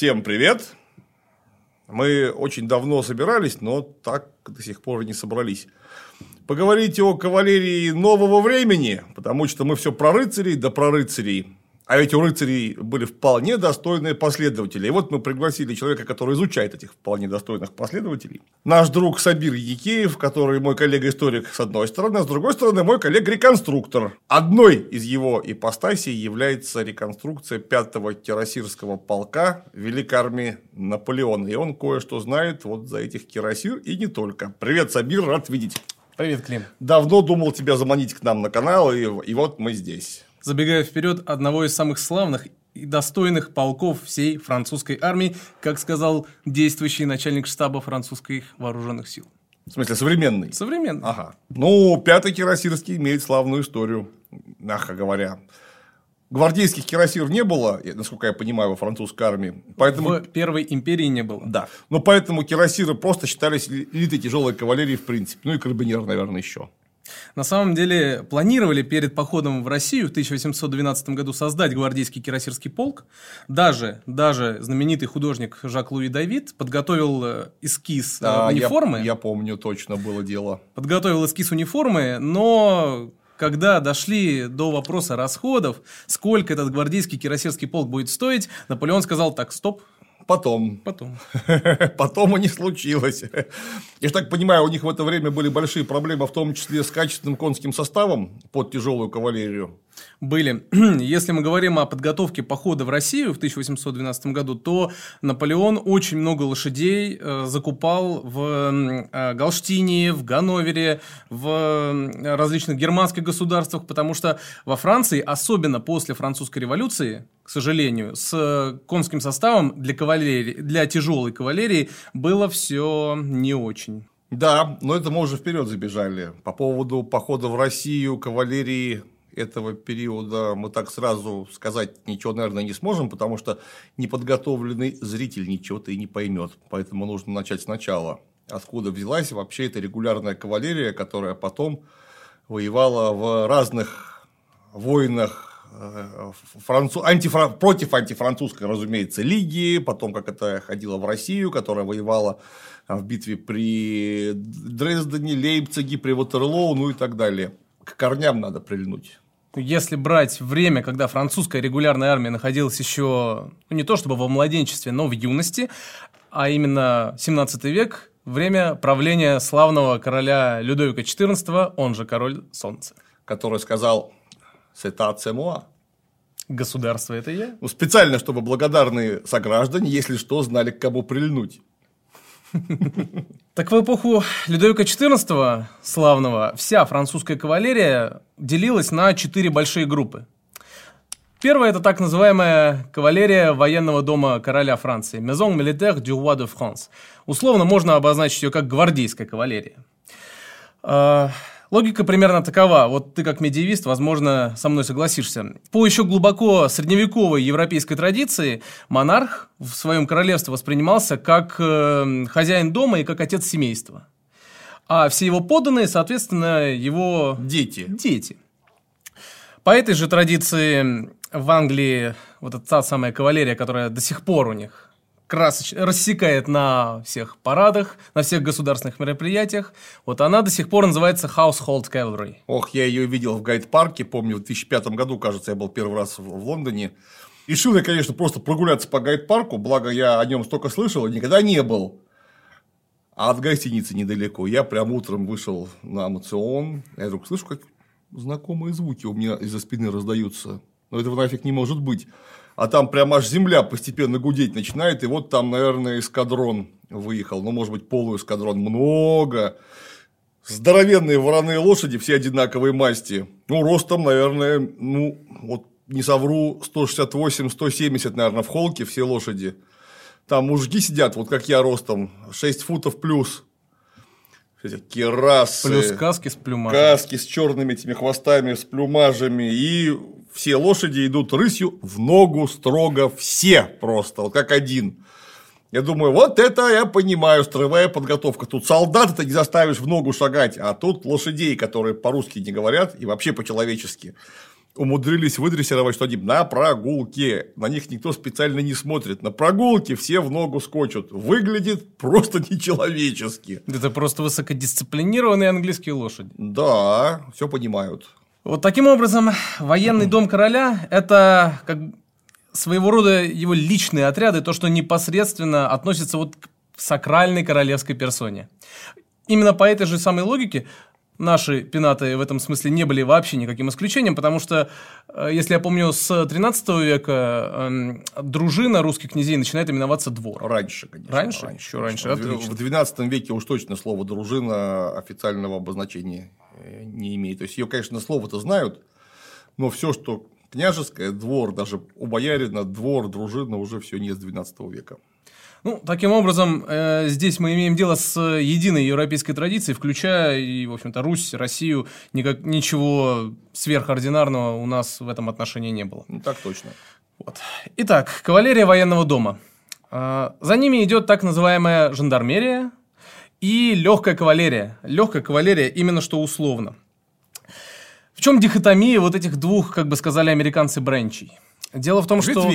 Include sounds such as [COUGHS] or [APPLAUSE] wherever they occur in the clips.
Всем привет! Мы очень давно собирались, но так до сих пор не собрались. Поговорить о кавалерии нового времени, потому что мы все про рыцарей, да про рыцарей. А ведь у рыцарей были вполне достойные последователи. И вот мы пригласили человека, который изучает этих вполне достойных последователей. Наш друг Сабир Якеев, который мой коллега-историк с одной стороны, а с другой стороны мой коллега-реконструктор. Одной из его ипостасей является реконструкция пятого кирасирского полка Великой армии Наполеона. И он кое-что знает вот за этих кирасир и не только. Привет, Сабир, рад видеть. Привет, Клим. Давно думал тебя заманить к нам на канал, и, и вот мы здесь забегая вперед, одного из самых славных и достойных полков всей французской армии, как сказал действующий начальник штаба французских вооруженных сил. В смысле, современный? Современный. Ага. Ну, пятый кирасирский имеет славную историю, мягко говоря. Гвардейских кирасир не было, насколько я понимаю, во французской армии. Поэтому... В Первой империи не было. Да. Но поэтому кирасиры просто считались элитой тяжелой кавалерии в принципе. Ну и карабинеры, наверное, еще. На самом деле планировали перед походом в Россию в 1812 году создать гвардейский кирасирский полк. Даже, даже знаменитый художник Жак-Луи Давид подготовил э, эскиз да, униформы. Я, я помню, точно было дело. Подготовил эскиз униформы, но когда дошли до вопроса расходов, сколько этот гвардейский кирасирский полк будет стоить, Наполеон сказал так, стоп, Потом. Потом. [LAUGHS] Потом и не случилось. Я же так понимаю, у них в это время были большие проблемы, в том числе с качественным конским составом под тяжелую кавалерию. Были. [CLEARS THROAT] Если мы говорим о подготовке похода в Россию в 1812 году, то Наполеон очень много лошадей э, закупал в э, Галштине, в Ганновере, в различных германских государствах, потому что во Франции, особенно после французской революции, к сожалению, с конским составом для, кавалерии, для тяжелой кавалерии было все не очень. Да, но это мы уже вперед забежали. По поводу похода в Россию, кавалерии этого периода мы так сразу сказать ничего, наверное, не сможем, потому что неподготовленный зритель ничего-то и не поймет. Поэтому нужно начать сначала. Откуда взялась вообще эта регулярная кавалерия, которая потом воевала в разных войнах э, францу... антифра... против антифранцузской, разумеется, лиги, потом как это ходило в Россию, которая воевала в битве при Дрездене, Лейпциге, при Ватерлоу, ну и так далее. К корням надо прильнуть. Если брать время, когда французская регулярная армия находилась еще, ну, не то чтобы во младенчестве, но в юности, а именно 17 век, время правления славного короля Людовика XIV, он же король солнца. Который сказал «C'est moi». Государство это я. Ну, специально, чтобы благодарные сограждане, если что, знали, к кому прильнуть. Так в эпоху Людовика XIV славного вся французская кавалерия делилась на четыре большие группы. Первая – это так называемая кавалерия военного дома короля Франции – Maison Militaire du Roi de France. Условно можно обозначить ее как гвардейская кавалерия. Логика примерно такова. Вот ты как медиевист, возможно, со мной согласишься. По еще глубоко средневековой европейской традиции монарх в своем королевстве воспринимался как э, хозяин дома и как отец семейства. А все его подданные, соответственно, его... Дети. Дети. По этой же традиции в Англии вот эта та самая кавалерия, которая до сих пор у них красочно рассекает на всех парадах, на всех государственных мероприятиях. Вот она до сих пор называется Household Cavalry. Ох, я ее видел в гайд-парке, помню, в 2005 году, кажется, я был первый раз в Лондоне. Решил я, конечно, просто прогуляться по гайд-парку, благо я о нем столько слышал никогда не был. А от гостиницы недалеко. Я прям утром вышел на Амацион. Я вдруг слышу, как знакомые звуки у меня из-за спины раздаются. Но этого нафиг не может быть а там прям аж земля постепенно гудеть начинает, и вот там, наверное, эскадрон выехал, ну, может быть, полуэскадрон, много, здоровенные вороные лошади, все одинаковые масти, ну, ростом, наверное, ну, вот не совру, 168-170, наверное, в холке все лошади. Там мужики сидят, вот как я ростом, 6 футов плюс. Эти керасы. Плюс каски с плюмажами. Каски с черными этими хвостами, с плюмажами. И все лошади идут рысью в ногу строго все просто, вот как один. Я думаю, вот это я понимаю, строевая подготовка. Тут солдата ты не заставишь в ногу шагать, а тут лошадей, которые по-русски не говорят и вообще по-человечески. умудрились выдрессировать, что они на прогулке. На них никто специально не смотрит. На прогулке все в ногу скочут. Выглядит просто нечеловечески. Это просто высокодисциплинированные английские лошади. Да, все понимают. Вот таким образом, военный дом короля – это как своего рода его личные отряды, то, что непосредственно относится вот к сакральной королевской персоне. Именно по этой же самой логике наши пенаты в этом смысле не были вообще никаким исключением, потому что, э, если я помню, с 13 века э, дружина русских князей начинает именоваться двор. Раньше, конечно. Раньше? раньше Еще раньше, В отлично. В 12 веке уж точно слово дружина официального обозначения э, не имеет. То есть ее, конечно, слово-то знают, но все, что княжеское, двор, даже у боярина, двор, дружина уже все не с 12 века. Ну, таким образом, э, здесь мы имеем дело с единой европейской традицией, включая и, в общем-то, Русь, Россию. Никак, ничего сверхординарного у нас в этом отношении не было. Ну, так точно. Вот. Итак, кавалерия военного дома. Э, за ними идет так называемая жандармерия и легкая кавалерия. Легкая кавалерия именно что условно. В чем дихотомия вот этих двух, как бы сказали американцы, бренчей? Дело в том, что...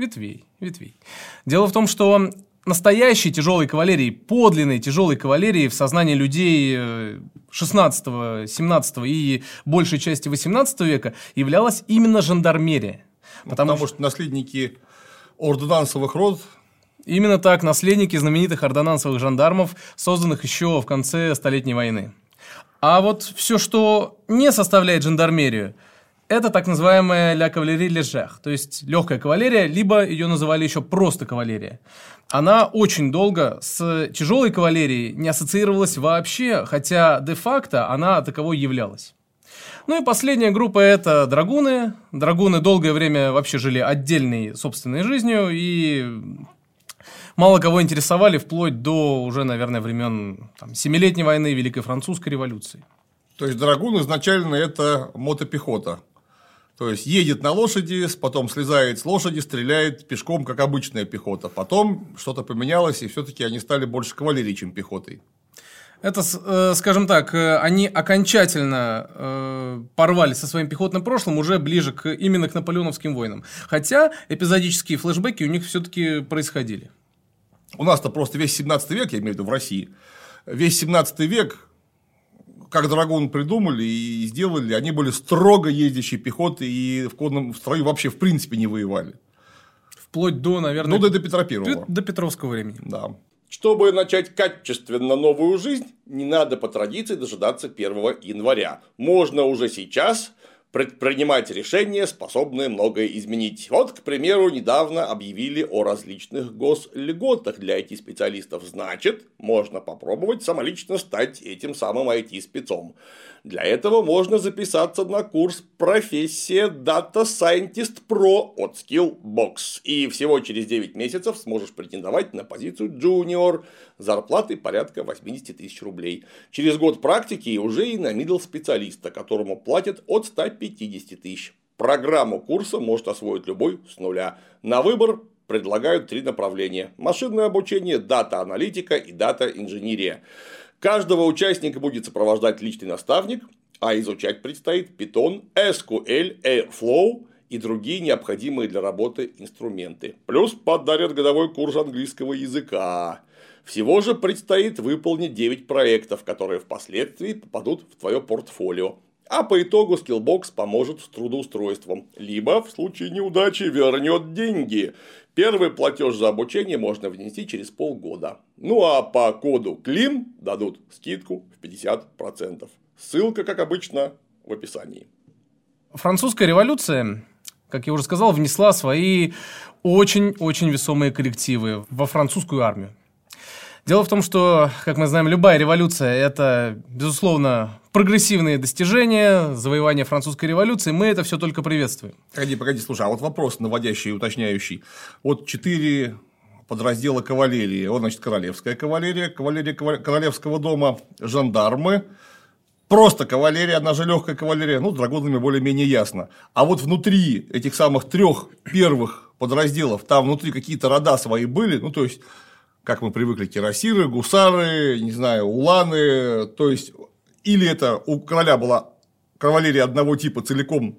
Ветвей. Ветвей. Дело в том, что настоящей тяжелой кавалерии, подлинной тяжелой кавалерии в сознании людей 16, 17 и большей части 18 века являлась именно жандармерия. Ну, Потому, потому что наследники ордонансовых род Именно так наследники знаменитых ордонансовых жандармов, созданных еще в конце Столетней войны. А вот все, что не составляет жандармерию, это так называемая ля кавалерия лежах, то есть легкая кавалерия, либо ее называли еще просто кавалерия. Она очень долго с тяжелой кавалерией не ассоциировалась вообще, хотя де-факто она таковой являлась. Ну и последняя группа это драгуны. Драгуны долгое время вообще жили отдельной собственной жизнью и мало кого интересовали вплоть до уже, наверное, времен там, Семилетней войны, Великой Французской революции. То есть драгун изначально это мотопехота. То есть едет на лошади, потом слезает с лошади, стреляет пешком, как обычная пехота. Потом что-то поменялось, и все-таки они стали больше кавалерией, чем пехотой. Это, э, скажем так, э, они окончательно э, порвали со своим пехотным прошлым уже ближе к, именно к наполеоновским войнам. Хотя эпизодические флешбеки у них все-таки происходили. У нас-то просто весь 17 век, я имею в виду в России, весь 17 век как драгун придумали и сделали, они были строго ездящей пехоты и в конном строю вообще в принципе не воевали. Вплоть до, наверное... Ну, до, до Петра Первого. До Петровского времени. Да. Чтобы начать качественно новую жизнь, не надо по традиции дожидаться 1 января. Можно уже сейчас предпринимать решения, способные многое изменить. Вот, к примеру, недавно объявили о различных госльготах для IT-специалистов. Значит, можно попробовать самолично стать этим самым IT-спецом. Для этого можно записаться на курс «Профессия Data Scientist Pro» от Skillbox. И всего через 9 месяцев сможешь претендовать на позицию Junior зарплаты порядка 80 тысяч рублей. Через год практики уже и на middle специалиста, которому платят от 150 тысяч. Программу курса может освоить любой с нуля. На выбор предлагают три направления. Машинное обучение, дата-аналитика и дата-инженерия. Каждого участника будет сопровождать личный наставник, а изучать предстоит Python, SQL, Airflow и другие необходимые для работы инструменты. Плюс подарят годовой курс английского языка. Всего же предстоит выполнить 9 проектов, которые впоследствии попадут в твое портфолио. А по итогу Skillbox поможет с трудоустройством. Либо в случае неудачи вернет деньги. Первый платеж за обучение можно внести через полгода. Ну а по коду КЛИМ дадут скидку в 50%. Ссылка, как обычно, в описании. Французская революция, как я уже сказал, внесла свои очень-очень весомые коллективы во французскую армию. Дело в том, что, как мы знаем, любая революция – это, безусловно, прогрессивные достижения, завоевание французской революции. Мы это все только приветствуем. Погоди, погоди, слушай, а вот вопрос наводящий и уточняющий. Вот четыре подраздела кавалерии. Вот, значит, королевская кавалерия, кавалерия королевского дома, жандармы, просто кавалерия, одна же легкая кавалерия, ну, с драгунами более-менее ясно. А вот внутри этих самых трех первых подразделов, там внутри какие-то рода свои были, ну, то есть, как мы привыкли, кирасиры, гусары, не знаю, уланы, то есть, или это у короля была кавалерия одного типа целиком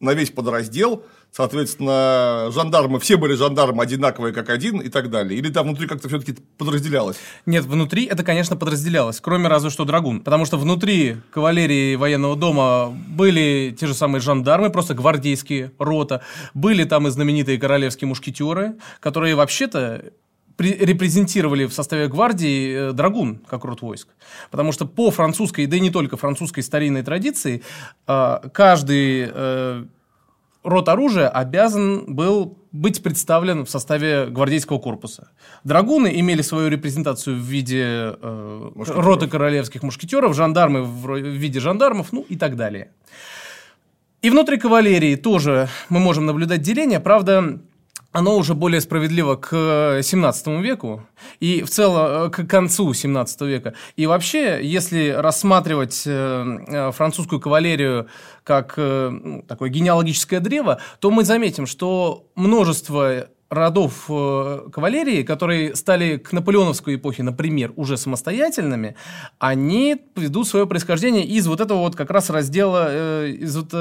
на весь подраздел, соответственно, жандармы, все были жандармы одинаковые как один и так далее? Или там внутри как-то все-таки подразделялось? Нет, внутри это, конечно, подразделялось, кроме разве что драгун. Потому что внутри кавалерии военного дома были те же самые жандармы, просто гвардейские рота. Были там и знаменитые королевские мушкетеры, которые вообще-то репрезентировали в составе гвардии э, драгун как род войск. Потому что по французской, да и не только французской старинной традиции, э, каждый э, род оружия обязан был быть представлен в составе гвардейского корпуса. Драгуны имели свою репрезентацию в виде э, роты королевских мушкетеров, жандармы в виде жандармов, ну и так далее. И внутри кавалерии тоже мы можем наблюдать деление, правда, оно уже более справедливо к 17 веку и в целом э, к концу 17 века. И вообще, если рассматривать э, э, французскую кавалерию как ну, такое генеалогическое древо, то мы заметим, что множество родов кавалерии, которые стали к наполеоновской эпохе, например, уже самостоятельными, они ведут свое происхождение из вот этого вот как раз раздела, из вот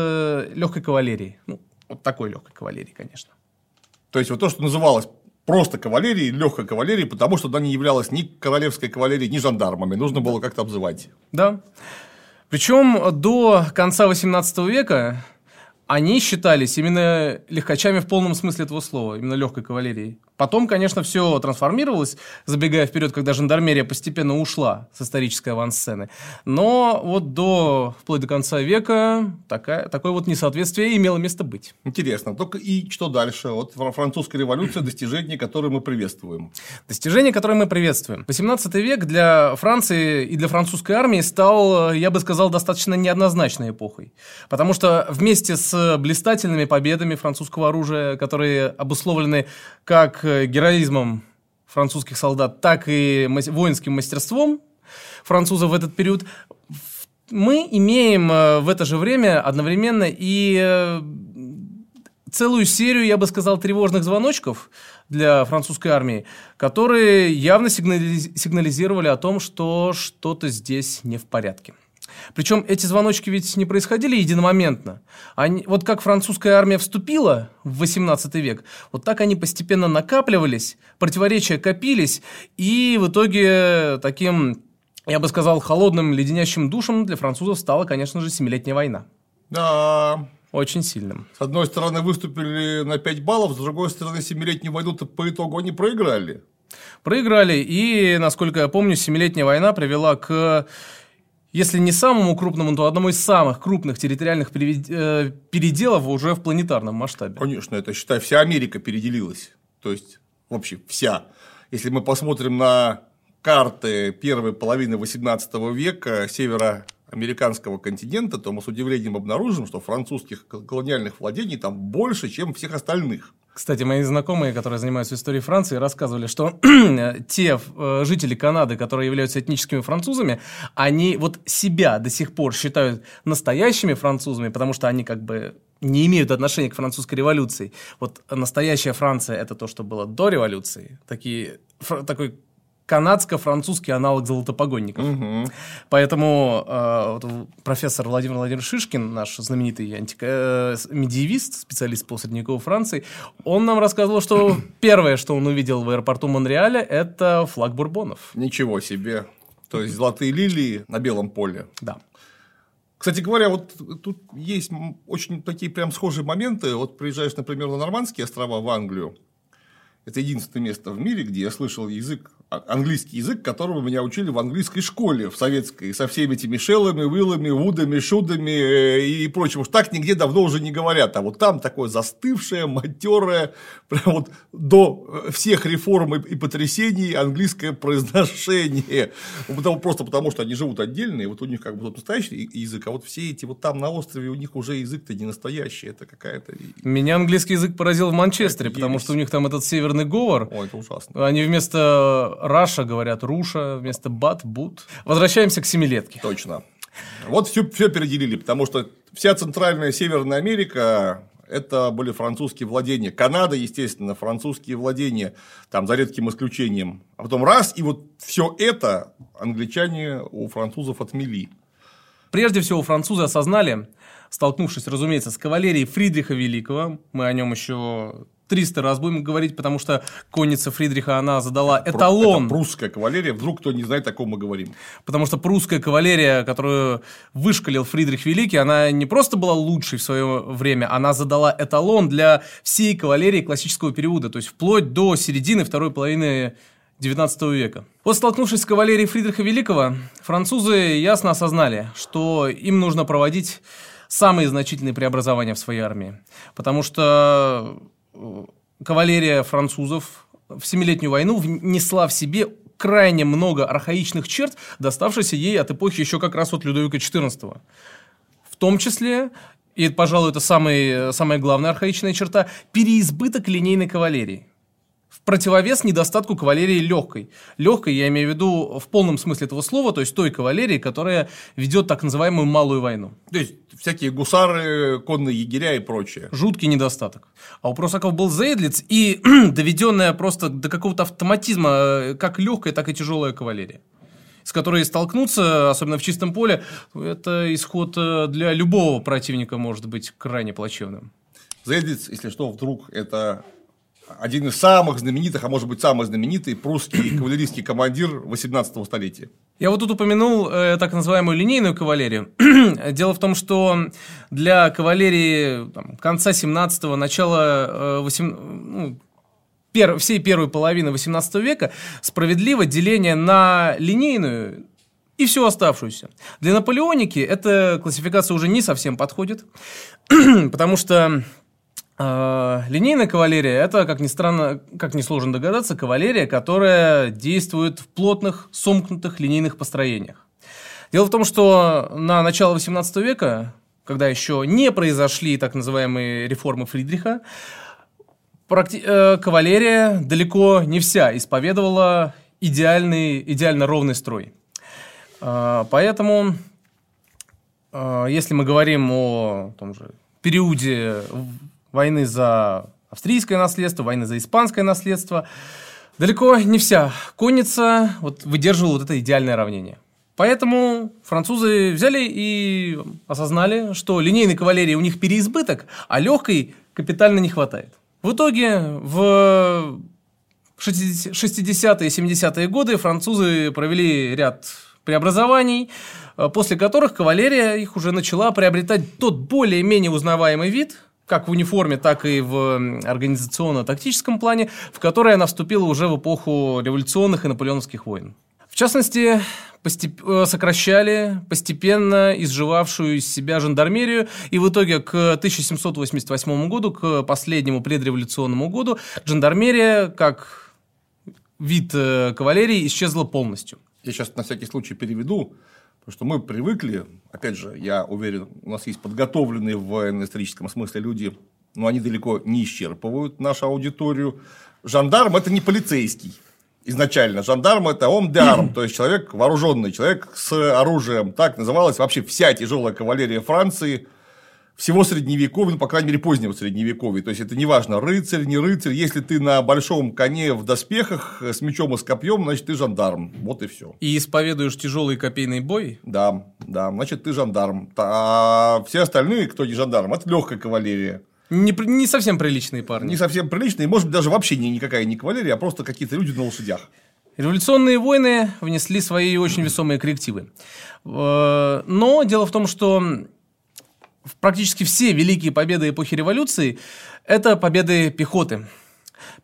легкой кавалерии. Ну, вот такой легкой кавалерии, конечно. То есть, вот то, что называлось просто кавалерией, легкой кавалерией, потому что она не являлась ни королевской кавалерией, ни жандармами. Нужно было как-то обзывать. Да. Причем до конца XVIII века они считались именно легкачами в полном смысле этого слова, именно легкой кавалерией. Потом, конечно, все трансформировалось, забегая вперед, когда жандармерия постепенно ушла с исторической авансцены. Но вот до, вплоть до конца века такая, такое вот несоответствие имело место быть. Интересно. Только и что дальше? Вот французская революция, достижения, которые мы приветствуем. Достижения, которые мы приветствуем. 18 век для Франции и для французской армии стал, я бы сказал, достаточно неоднозначной эпохой. Потому что вместе с блистательными победами французского оружия, которые обусловлены как героизмом французских солдат, так и воинским мастерством французов в этот период, мы имеем э, в это же время одновременно и э, целую серию, я бы сказал, тревожных звоночков для французской армии, которые явно сигнализировали о том, что что-то здесь не в порядке. Причем эти звоночки ведь не происходили единомоментно. Они, вот как французская армия вступила в 18 век, вот так они постепенно накапливались, противоречия копились, и в итоге таким, я бы сказал, холодным, леденящим душем для французов стала, конечно же, Семилетняя война. Да, очень сильным. С одной стороны, выступили на 5 баллов, с другой стороны, Семилетнюю войну по итогу они проиграли. Проиграли, и, насколько я помню, Семилетняя война привела к если не самому крупному, то одному из самых крупных территориальных э, переделов уже в планетарном масштабе. Конечно, это, считай, вся Америка переделилась. То есть, вообще вся. Если мы посмотрим на карты первой половины XVIII века североамериканского континента, то мы с удивлением обнаружим, что французских колониальных владений там больше, чем всех остальных. Кстати, мои знакомые, которые занимаются историей Франции, рассказывали, что [CLEARS THROAT] те э, жители Канады, которые являются этническими французами, они вот себя до сих пор считают настоящими французами, потому что они как бы не имеют отношения к французской революции. Вот настоящая Франция – это то, что было до революции. Такие, такой канадско-французский аналог золотопогонников. Угу. Поэтому э, вот, профессор Владимир Владимирович Шишкин, наш знаменитый антик... э, медиевист, специалист по средневековой Франции, он нам рассказывал, что [COUGHS] первое, что он увидел в аэропорту Монреаля, это флаг бурбонов. Ничего себе. То есть золотые лилии на белом поле. Да. Кстати говоря, вот тут есть очень такие прям схожие моменты. Вот приезжаешь, например, на Нормандские острова в Англию, это единственное место в мире, где я слышал язык, английский язык, которому меня учили в английской школе, в советской, со всеми этими шеллами, вилами, вудами, шудами э, и прочим. Уж так нигде давно уже не говорят. А вот там такое застывшее, матерое, [LAUGHS] прям вот до э, всех реформ и потрясений английское произношение. [LAUGHS] Потому, просто потому, что они живут отдельно, и вот у них как бы тот настоящий язык, а вот все эти вот там на острове у них уже язык-то не настоящий, это какая-то... Меня английский язык поразил в Манчестере, потому что у них там этот северный говор. Ой, это ужасно. Они вместо Раша говорят Руша, вместо Бат – Бут. Возвращаемся к семилетке. Точно. Вот все, все переделили, потому что вся Центральная Северная Америка это были французские владения. Канада, естественно, французские владения, там за редким исключением. А потом раз, и вот все это англичане у французов отмели. Прежде всего, французы осознали, столкнувшись, разумеется, с кавалерией Фридриха Великого, мы о нем еще 300 раз будем говорить, потому что конница Фридриха, она задала эталон. Это прусская кавалерия, вдруг кто не знает, о ком мы говорим. Потому что прусская кавалерия, которую вышкалил Фридрих Великий, она не просто была лучшей в свое время, она задала эталон для всей кавалерии классического периода, то есть вплоть до середины второй половины XIX века. Вот столкнувшись с кавалерией Фридриха Великого, французы ясно осознали, что им нужно проводить самые значительные преобразования в своей армии. Потому что кавалерия французов в Семилетнюю войну внесла в себе крайне много архаичных черт, доставшихся ей от эпохи еще как раз от Людовика XIV. В том числе, и, пожалуй, это самый, самая главная архаичная черта, переизбыток линейной кавалерии в противовес недостатку кавалерии легкой. Легкой я имею в виду в полном смысле этого слова, то есть той кавалерии, которая ведет так называемую малую войну. То есть всякие гусары, конные егеря и прочее. Жуткий недостаток. А у прусаков был Зейдлиц и [CLEARS THROAT] доведенная просто до какого-то автоматизма э, как легкая, так и тяжелая кавалерия с которой столкнуться, особенно в чистом поле, это исход э, для любого противника может быть крайне плачевным. Зейдлиц, если что, вдруг это один из самых знаменитых, а может быть самый знаменитый прусский кавалерийский командир 18 столетия. Я вот тут упомянул э, так называемую линейную кавалерию. [CLEARS THROAT] Дело в том, что для кавалерии там, конца 17-го, начала э, 8, ну, всей первой половины 18 века справедливо деление на линейную и всю оставшуюся. Для наполеоники эта классификация уже не совсем подходит, [CLEARS THROAT] потому что линейная кавалерия – это, как ни странно, как ни сложно догадаться, кавалерия, которая действует в плотных, сомкнутых линейных построениях. Дело в том, что на начало XVIII века, когда еще не произошли так называемые реформы Фридриха, э, кавалерия далеко не вся исповедовала идеальный, идеально ровный строй. Э, поэтому, э, если мы говорим о том же периоде войны за австрийское наследство, войны за испанское наследство. Далеко не вся конница вот, выдерживала вот это идеальное равнение. Поэтому французы взяли и осознали, что линейной кавалерии у них переизбыток, а легкой капитально не хватает. В итоге в 60-е и 70-е годы французы провели ряд преобразований, после которых кавалерия их уже начала приобретать тот более-менее узнаваемый вид – как в униформе, так и в организационно-тактическом плане, в которой она вступила уже в эпоху революционных и наполеоновских войн. В частности, постеп... Э, сокращали постепенно изживавшую из себя жандармерию, и в итоге к 1788 году, к последнему предреволюционному году, жандармерия как вид э, кавалерии исчезла полностью. Я сейчас на всякий случай переведу. Потому что мы привыкли, опять же, я уверен, у нас есть подготовленные в военно-историческом смысле люди, но они далеко не исчерпывают нашу аудиторию. Жандарм – это не полицейский изначально. Жандарм – это ом де арм, то есть человек вооруженный, человек с оружием. Так называлась вообще вся тяжелая кавалерия Франции – всего средневековья, ну, по крайней мере, позднего средневековья. То есть, это не важно, рыцарь, не рыцарь. Если ты на большом коне в доспехах с мечом и с копьем, значит, ты жандарм. Вот и все. И исповедуешь тяжелый копейный бой? Да, да, значит, ты жандарм. А все остальные, кто не жандарм, это легкая кавалерия. Не, не совсем приличные парни. Не совсем приличные, может быть, даже вообще не, никакая не кавалерия, а просто какие-то люди на лошадях. Революционные войны внесли свои очень весомые коррективы. Э, но дело в том, что практически все великие победы эпохи революции – это победы пехоты.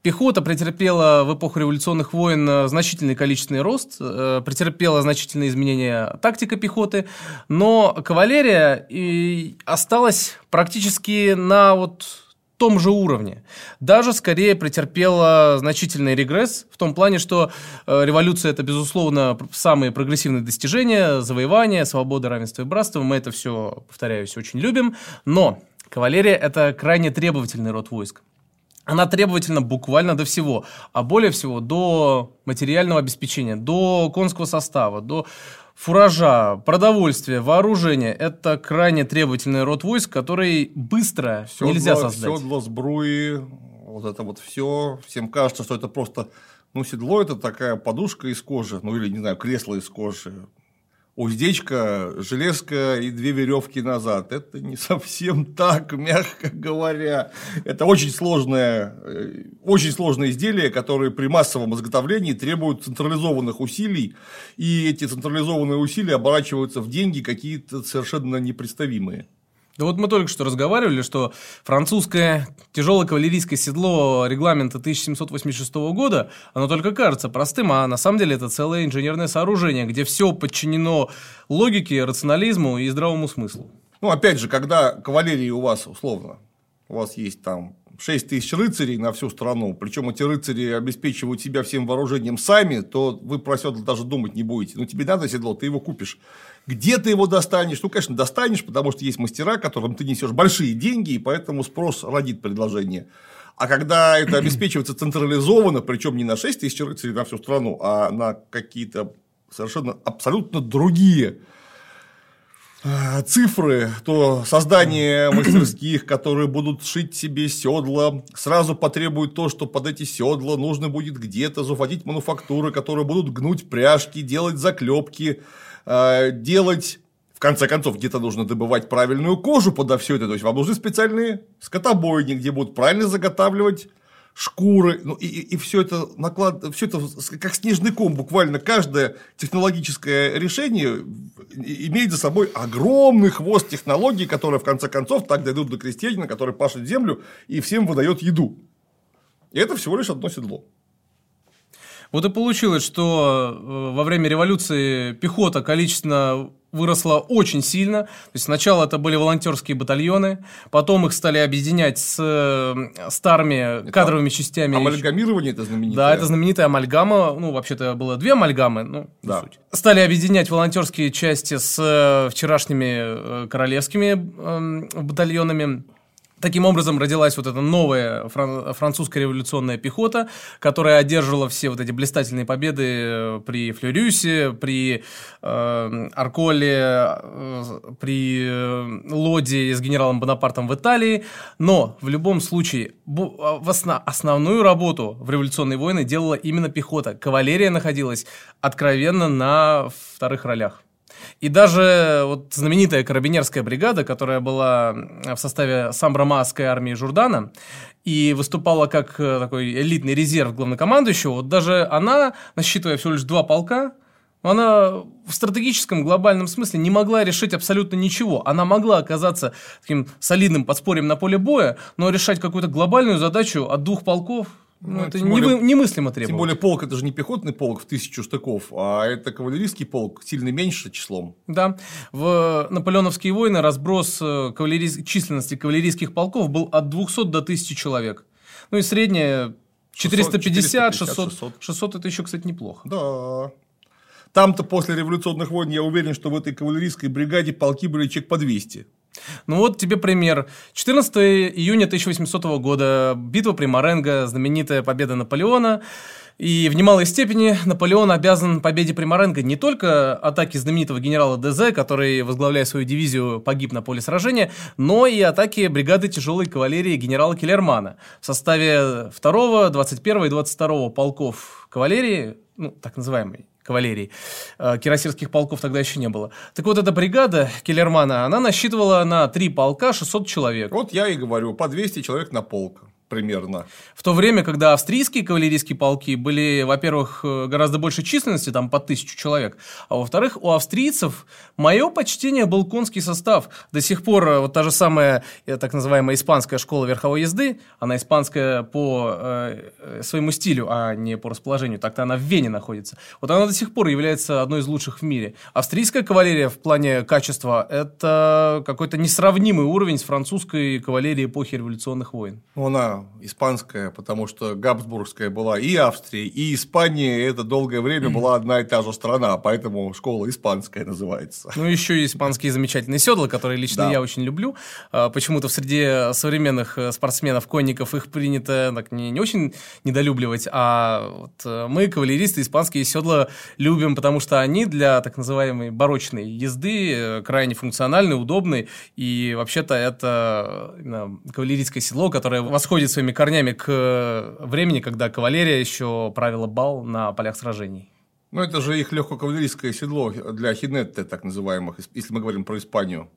Пехота претерпела в эпоху революционных войн э, значительный количественный рост, э, претерпела значительные изменения тактика пехоты, но кавалерия и осталась практически на вот том же уровне. Даже скорее претерпела значительный регресс в том плане, что э, революция это, безусловно, самые прогрессивные достижения, завоевания, свобода, равенство и братство. Мы это все, повторяюсь, очень любим. Но кавалерия это крайне требовательный род войск. Она требовательна буквально до всего, а более всего до материального обеспечения, до конского состава, до фуража, продовольствия, вооружения – это крайне требовательный род войск, который быстро седло, нельзя создать. Седло, сбруи, вот это вот все. Всем кажется, что это просто, ну, седло – это такая подушка из кожи, ну, или, не знаю, кресло из кожи. Уздечка, железка и две веревки назад. Это не совсем так, [LAUGHS] мягко говоря. Это очень сложное, э, очень сложное изделие, которое при массовом изготовлении требует централизованных усилий, и эти централизованные усилия оборачиваются в деньги какие-то совершенно непредставимые. Да вот мы только что разговаривали, что французское тяжелое кавалерийское седло регламента 1786 года, оно только кажется простым, а на самом деле это целое инженерное сооружение, где все подчинено логике, рационализму и здравому смыслу. Ну, опять же, когда кавалерии у вас, условно, у вас есть там 6 тысяч рыцарей на всю страну, причем эти рыцари обеспечивают себя всем вооружением сами, то вы про седло даже думать не будете. Ну, тебе надо седло, ты его купишь. Где ты его достанешь? Ну, конечно, достанешь, потому что есть мастера, которым ты несешь большие деньги, и поэтому спрос родит предложение. А когда это [CLEARS THROAT] обеспечивается централизованно, причем не на 6 тысяч рыцарей на всю страну, а на какие-то совершенно абсолютно другие Э, цифры, то создание [CLEARS THROAT] мастерских, которые будут шить себе седла, сразу потребует то, что под эти седла нужно будет где-то захватить мануфактуры, которые будут гнуть пряжки, делать заклепки, э, делать в конце концов, где-то нужно добывать правильную кожу подо все это. То есть вам нужны специальные скотобойни, где будут правильно заготавливать шкуры, ну и, и, и все это наклад, все это как снежный ком, буквально каждое технологическое решение имеет за собой огромный хвост технологий, которые в конце концов так дойдут до крестьянина, который пашет землю и всем выдает еду. И это всего лишь одно седло. Вот и получилось, что э, во время революции пехота количественно выросла очень сильно. То есть сначала это были волонтерские батальоны, потом их стали объединять с э, старыми это кадровыми частями. Амальгамирование это знаменитое. Да, это знаменитая амальгама. Ну, вообще-то было две амальгамы, ну, да. суть. Стали объединять волонтерские части с э, вчерашними королевскими эм, батальонами. Таким образом родилась вот эта новая французская революционная пехота, которая одерживала все вот эти блистательные победы э, при Флюрюсе, при э, Арколе, э, при э, Лоде с генералом Бонапартом в Италии. Но в любом случае а, в основ, основную работу в революционные войны делала именно пехота. Кавалерия находилась откровенно на вторых ролях. И даже вот знаменитая карабинерская бригада, которая была в составе самбрамасской армии Журдана, и выступала как э, такой элитный резерв главнокомандующего, вот даже она, насчитывая всего лишь два полка, она в стратегическом глобальном смысле не могла решить абсолютно ничего. Она могла оказаться таким солидным подспорьем на поле боя, но решать какую-то глобальную задачу от двух полков ну, это тем более, немыслимо требовать. Тем более полк это же не пехотный полк в тысячу штыков, а это кавалерийский полк сильно меньше числом. Да. В наполеоновские войны разброс э, кавалерий... численности кавалерийских полков был от 200 до 1000 человек. Ну и средняя 450, 600, 600. 600 это еще, кстати, неплохо. Да. Там-то после революционных войн я уверен, что в этой кавалерийской бригаде полки были человек по 200. Ну вот тебе пример. 14 июня 1800 года, битва при Маренго, знаменитая победа Наполеона. И в немалой степени Наполеон обязан победе при Маренго не только атаке знаменитого генерала ДЗ, который, возглавляя свою дивизию, погиб на поле сражения, но и атаке бригады тяжелой кавалерии генерала Келлермана в составе 2, 21 и 22 полков кавалерии, ну, так называемой кавалерии. Э, кирасирских полков тогда еще не было. Так вот, эта бригада Келлермана, она насчитывала на три полка 600 человек. Вот я и говорю, по 200 человек на полк примерно. В то время, когда австрийские кавалерийские полки были, во-первых, э, гораздо больше численности, там по тысячу человек, а во-вторых, у австрийцев мое почтение был конский состав. До сих пор э, вот та же самая э, так называемая испанская школа верховой езды, она испанская по э, своему стилю, а не по расположению, так-то она в Вене находится. Вот она до сих пор является одной из лучших в мире. Австрийская кавалерия в плане качества – это какой-то несравнимый уровень с французской кавалерией эпохи революционных войн. Она испанская, потому что Габсбургская была и Австрия, и Испания, и это долгое время была одна и та же страна, поэтому школа испанская называется. Ну, еще и испанские замечательные седла, которые лично да. я очень люблю. А, почему-то в среде современных э, спортсменов, конников их принято так, не, не очень недолюбливать, а вот э, мы, кавалеристы, испанские седла любим, потому что они для так называемой барочной езды э, крайне функциональны, удобны, и вообще-то это кавалерийское седло, которое восходит уходит своими корнями к э, времени, когда кавалерия еще правила бал на полях сражений. Ну, это же их легкокавалерийское седло для хинетты, так называемых, если мы говорим про Испанию.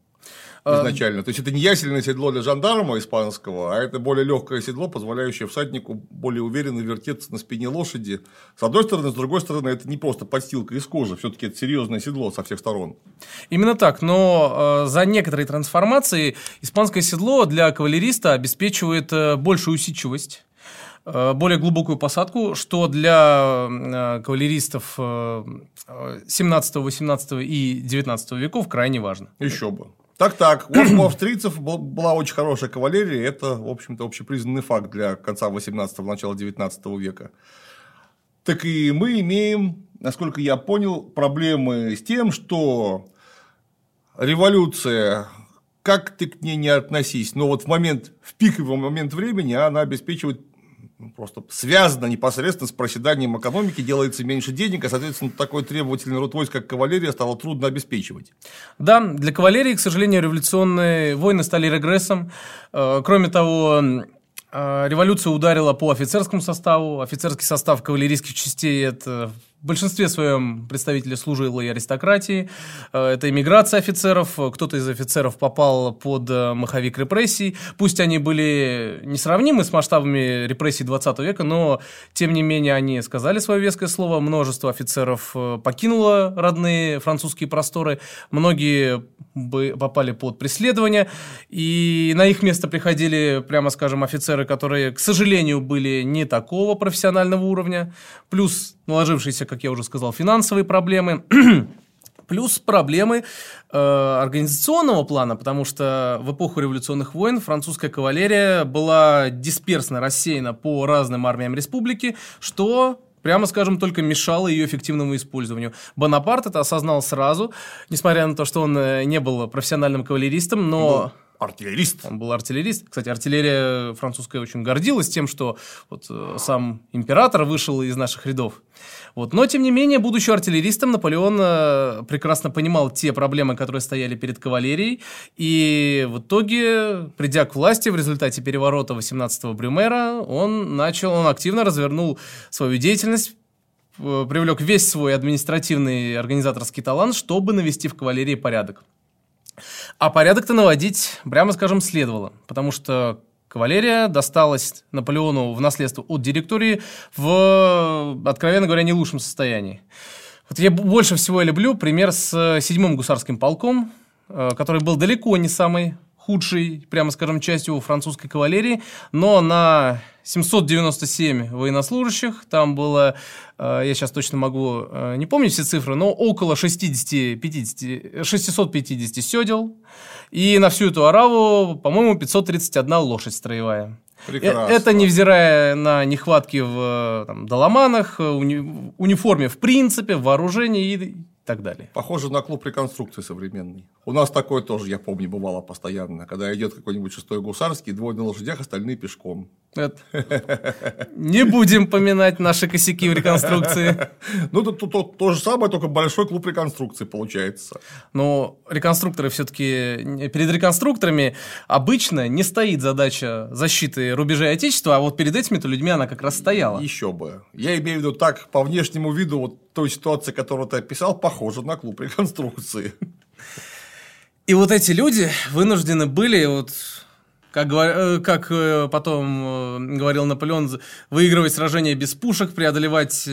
А, изначально. То есть это не ясельное седло для жандарма испанского, а это более легкое седло, позволяющее всаднику более уверенно вертеться на спине лошади. С одной стороны, с другой стороны, это не просто подстилка из кожи, все-таки это серьезное седло со всех сторон. Именно так, но э, за некоторые трансформации испанское седло для кавалериста обеспечивает э, большую усидчивость э, более глубокую посадку, что для э, кавалеристов 17, 18 и 19 веков крайне важно. Еще бы. Так-так, у австрийцев была очень хорошая кавалерия, это, в общем-то, общепризнанный факт для конца 18-го, начала 19 века. Так и мы имеем, насколько я понял, проблемы с тем, что революция, как ты к ней не относись, но вот в момент, в пиковый момент времени она обеспечивает просто связано непосредственно с проседанием экономики, делается меньше денег, а, соответственно, такой требовательный род войск, как кавалерия, стало трудно обеспечивать. Да, для кавалерии, к сожалению, революционные войны стали регрессом. Э, кроме того, э, революция ударила по офицерскому составу. Офицерский состав кавалерийских частей – это в большинстве своем представители служилой аристократии. Э, это иммиграция офицеров. Кто-то из офицеров попал под э, маховик репрессий. Пусть они были несравнимы с масштабами репрессий 20 века, но, тем не менее, они сказали свое веское слово. Множество офицеров э, покинуло родные французские просторы. Многие попали под преследование. И на их место приходили, прямо скажем, офицеры, которые, к сожалению, были не такого профессионального уровня. Плюс наложившиеся как я уже сказал, финансовые проблемы, [CLEARS THROAT] плюс проблемы э, организационного плана, потому что в эпоху революционных войн французская кавалерия была дисперсно рассеяна по разным армиям республики, что прямо скажем, только мешало ее эффективному использованию. Бонапарт это осознал сразу, несмотря на то, что он э, не был профессиональным кавалеристом, но... Артиллерист. Он был артиллерист. Кстати, артиллерия французская очень гордилась тем, что вот э, сам император вышел из наших рядов. Вот. Но, тем не менее, будучи артиллеристом, Наполеон э, прекрасно понимал те проблемы, которые стояли перед кавалерией, и в итоге, придя к власти в результате переворота 18-го Брюмера, он начал, он активно развернул свою деятельность, э, привлек весь свой административный организаторский талант, чтобы навести в кавалерии порядок. А порядок-то наводить, прямо скажем, следовало, потому что кавалерия досталась Наполеону в наследство от директории в, откровенно говоря, не лучшем состоянии. Вот я больше всего люблю пример с седьмым гусарским полком, э, который был далеко не самый худшей, прямо скажем, частью французской кавалерии, но на 797 военнослужащих, там было, э, я сейчас точно могу э, не помню все цифры, но около 60-50, 650 седел, и на всю эту ораву, по-моему, 531 лошадь строевая. Прекрасно. Это невзирая на нехватки в там, доломанах, уни- униформе в принципе, в вооружении и так далее. Похоже на клуб реконструкции современный. У нас такое тоже, я помню, бывало постоянно, когда идет какой-нибудь шестой гусарский, двое на лошадях, остальные пешком. Не будем поминать наши косяки в реконструкции. [LAUGHS] Ну, тут, тут, тут то же самое, только большой клуб реконструкции получается. Но реконструкторы все-таки перед реконструкторами обычно не стоит задача защиты рубежей Отечества, а вот перед этими-то людьми она как раз стояла. Еще бы. Я имею в виду так, по внешнему виду, вот той ситуации, которую ты описал, похоже на клуб реконструкции. И вот эти люди вынуждены были вот как, э, как э, потом э, говорил Наполеон, выигрывать сражения без пушек, преодолевать,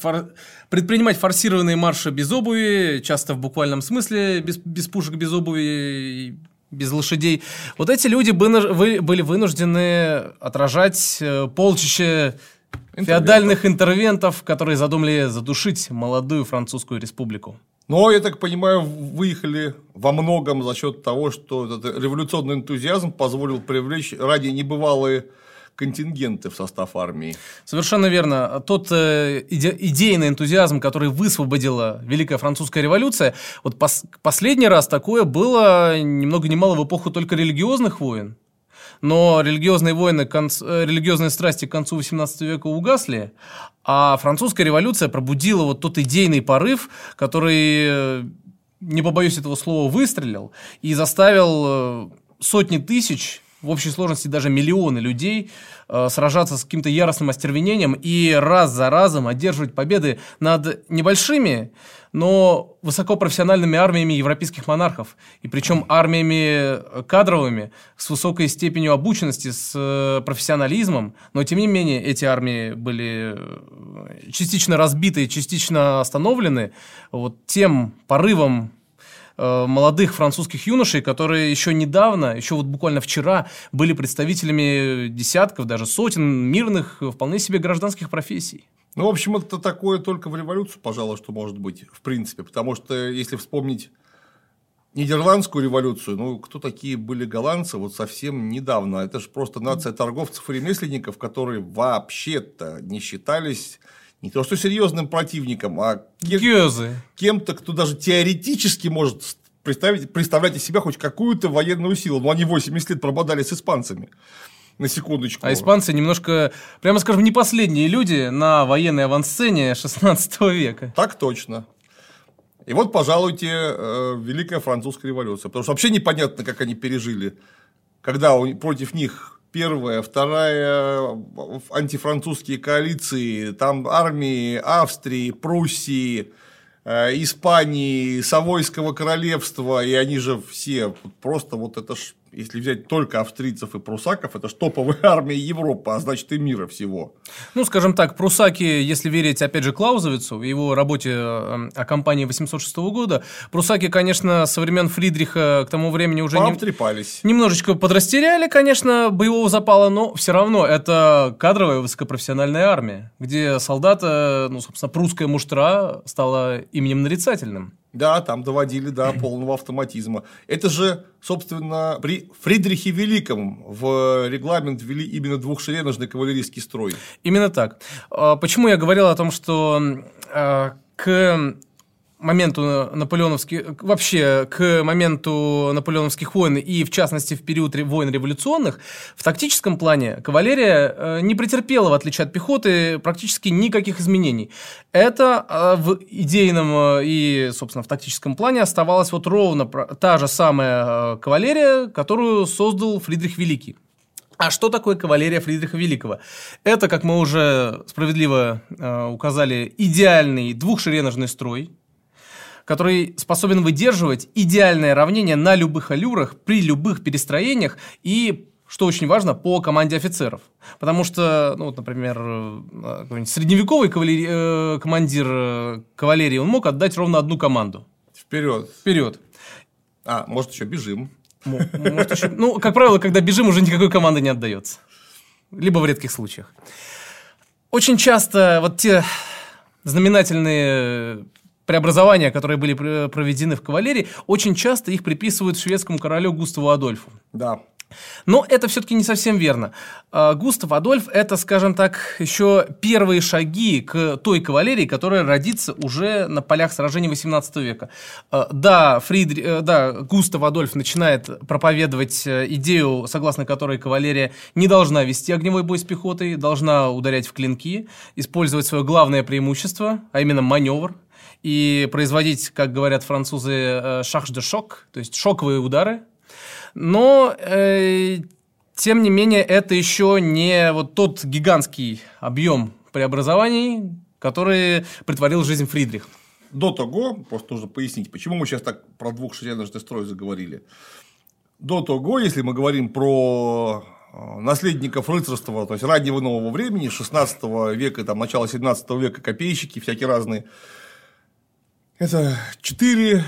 фор, предпринимать форсированные марши без обуви, часто в буквальном смысле без, без пушек, без обуви, без лошадей. Вот эти люди были вынуждены отражать полчища феодальных интервентов, которые задумали задушить молодую французскую республику. Но, я так понимаю, выехали во многом за счет того, что этот революционный энтузиазм позволил привлечь ради небывалые контингенты в состав армии. Совершенно верно. Тот э, иде, идейный энтузиазм, который высвободила Великая Французская революция, вот пос, последний раз такое было ни много ни мало в эпоху только религиозных войн но религиозные войны, конц... Э, религиозные страсти к концу XVIII века угасли, а французская революция пробудила вот тот идейный порыв, который, э, не побоюсь этого слова, выстрелил и заставил э, сотни тысяч в общей сложности даже миллионы людей, сражаться с каким-то яростным остервенением и раз за разом одерживать победы над небольшими, но высокопрофессиональными армиями европейских монархов. И причем армиями кадровыми, с высокой степенью обученности, с э, профессионализмом. Но тем не менее эти армии были э, частично разбиты, частично остановлены вот тем порывом Э, молодых французских юношей, которые еще недавно, еще вот буквально вчера были представителями десятков, даже сотен мирных, вполне себе гражданских профессий. Ну, в общем, это такое только в революцию, пожалуй, что может быть, в принципе. Потому что, если вспомнить Нидерландскую революцию, ну, кто такие были голландцы вот совсем недавно? Это же просто нация торговцев и ремесленников, которые вообще-то не считались не то что серьезным противником, а кем- кем-то, кто даже теоретически может представить, представлять из себя хоть какую-то военную силу. Но они 80 лет прободали с испанцами. На секундочку. А испанцы немножко, прямо скажем, не последние люди на военной авансцене 16 века. Так точно. И вот, пожалуйте, э, Великая Французская революция. Потому что вообще непонятно, как они пережили, когда против них первая, вторая антифранцузские коалиции, там армии Австрии, Пруссии, э, Испании, Савойского королевства, и они же все просто вот это ж если взять только австрийцев и прусаков, это топовая [LAUGHS] армия Европы, а значит и мира всего. Ну, скажем так, прусаки, если верить, опять же, Клаузовицу, его работе э, о кампании 806 года, прусаки, конечно, со времен Фридриха к тому времени уже не... немножечко подрастеряли, конечно, боевого запала, но все равно это кадровая высокопрофессиональная армия, где солдата, ну, собственно, прусская муштра стала именем нарицательным. Да, там доводили до [CLEARS THROAT] полного автоматизма. Это же, собственно, при Фридрихе Великом в регламент ввели именно двухшереножный кавалерийский строй. Именно так. А, почему я говорил о том, что а, к моменту наполеоновских, вообще к моменту наполеоновских войн и в частности в период войн революционных, в тактическом плане кавалерия э, не претерпела, в отличие от пехоты, практически никаких изменений. Это э, в идейном э, и, собственно, в тактическом плане оставалась вот ровно та же самая кавалерия, которую создал Фридрих Великий. А что такое кавалерия Фридриха Великого? Это, как мы уже справедливо э, указали, идеальный двухшереножный строй, который способен выдерживать идеальное равнение на любых аллюрах, при любых перестроениях и что очень важно, по команде офицеров. Потому что, ну, вот, например, э, средневековый кавалери... э, командир э, кавалерии, он мог отдать ровно одну команду. Вперед. Вперед. А, может, еще бежим. Может, еще... Ну, как правило, когда бежим, уже никакой команды не отдается. Либо в редких случаях. Очень часто вот те знаменательные преобразования, которые были проведены в кавалерии, очень часто их приписывают шведскому королю Густаву Адольфу. Да. Но это все-таки не совсем верно. А, Густав Адольф – это, скажем так, еще первые шаги к той кавалерии, которая родится уже на полях сражений XVIII века. А, да, Фридри... Э, да, Густав Адольф начинает проповедовать э, идею, согласно которой кавалерия не должна вести огневой бой с пехотой, должна ударять в клинки, использовать свое главное преимущество, а именно маневр, и производить, как говорят французы, шах де шок, то есть шоковые удары. Но, э, тем не менее, это еще не вот тот гигантский объем преобразований, который притворил жизнь Фридрих. До того, просто нужно пояснить, почему мы сейчас так про двухшереножный строй заговорили. До того, если мы говорим про э, наследников рыцарства, то есть раннего нового времени, 16 века, там, начала 17 века, копейщики всякие разные, это 4-5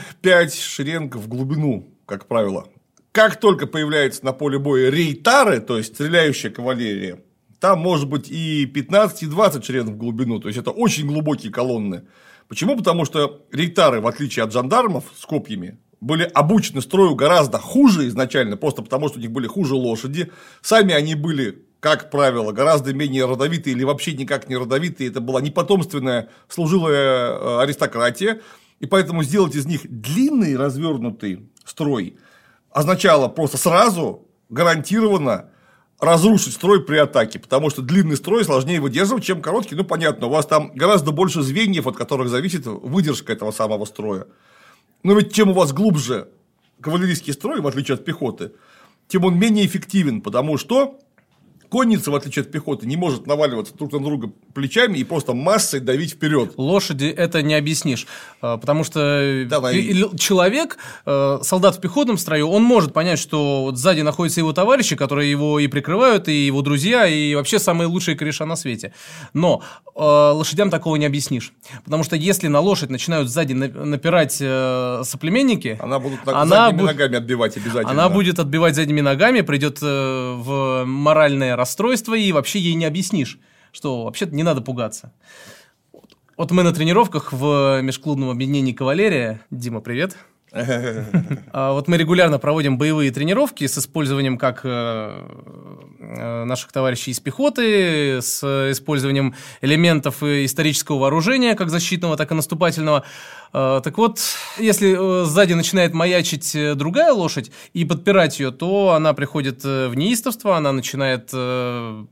шеренг в глубину, как правило. Как только появляется на поле боя рейтары, то есть стреляющая кавалерия, там может быть и 15, и 20 шеренг в глубину. То есть это очень глубокие колонны. Почему? Потому что рейтары, в отличие от жандармов с копьями, были обучены строю гораздо хуже изначально, просто потому что у них были хуже лошади. Сами они были как правило, гораздо менее родовитые или вообще никак не родовитые. Это была непотомственная служилая э, аристократия. И поэтому сделать из них длинный развернутый строй означало просто сразу гарантированно разрушить строй при атаке, потому что длинный строй сложнее выдерживать, чем короткий. Ну, понятно, у вас там гораздо больше звеньев, от которых зависит выдержка этого самого строя. Но ведь чем у вас глубже кавалерийский строй, в отличие от пехоты, тем он менее эффективен, потому что Конница, в отличие от пехоты, не может наваливаться друг на друга плечами и просто массой давить вперед. Лошади это не объяснишь, а, потому что Давай. человек, э, солдат в пехотном строю, он может понять, что вот сзади находятся его товарищи, которые его и прикрывают, и его друзья, и вообще самые лучшие кореша на свете. Но э, лошадям такого не объяснишь, потому что если на лошадь начинают сзади напирать э, соплеменники, она будет она задними бу... ногами отбивать обязательно. Она будет отбивать задними ногами, придет в моральное расстройство, и вообще ей не объяснишь, что вообще-то не надо пугаться. Вот мы на тренировках в межклубном объединении «Кавалерия». Дима, привет. А вот мы регулярно проводим боевые тренировки с использованием как э, э, наших товарищей из пехоты, с использованием элементов исторического вооружения, как защитного, так и наступательного. А, так вот, если э, сзади начинает маячить другая лошадь и подпирать ее, то она приходит в неистовство, она начинает то,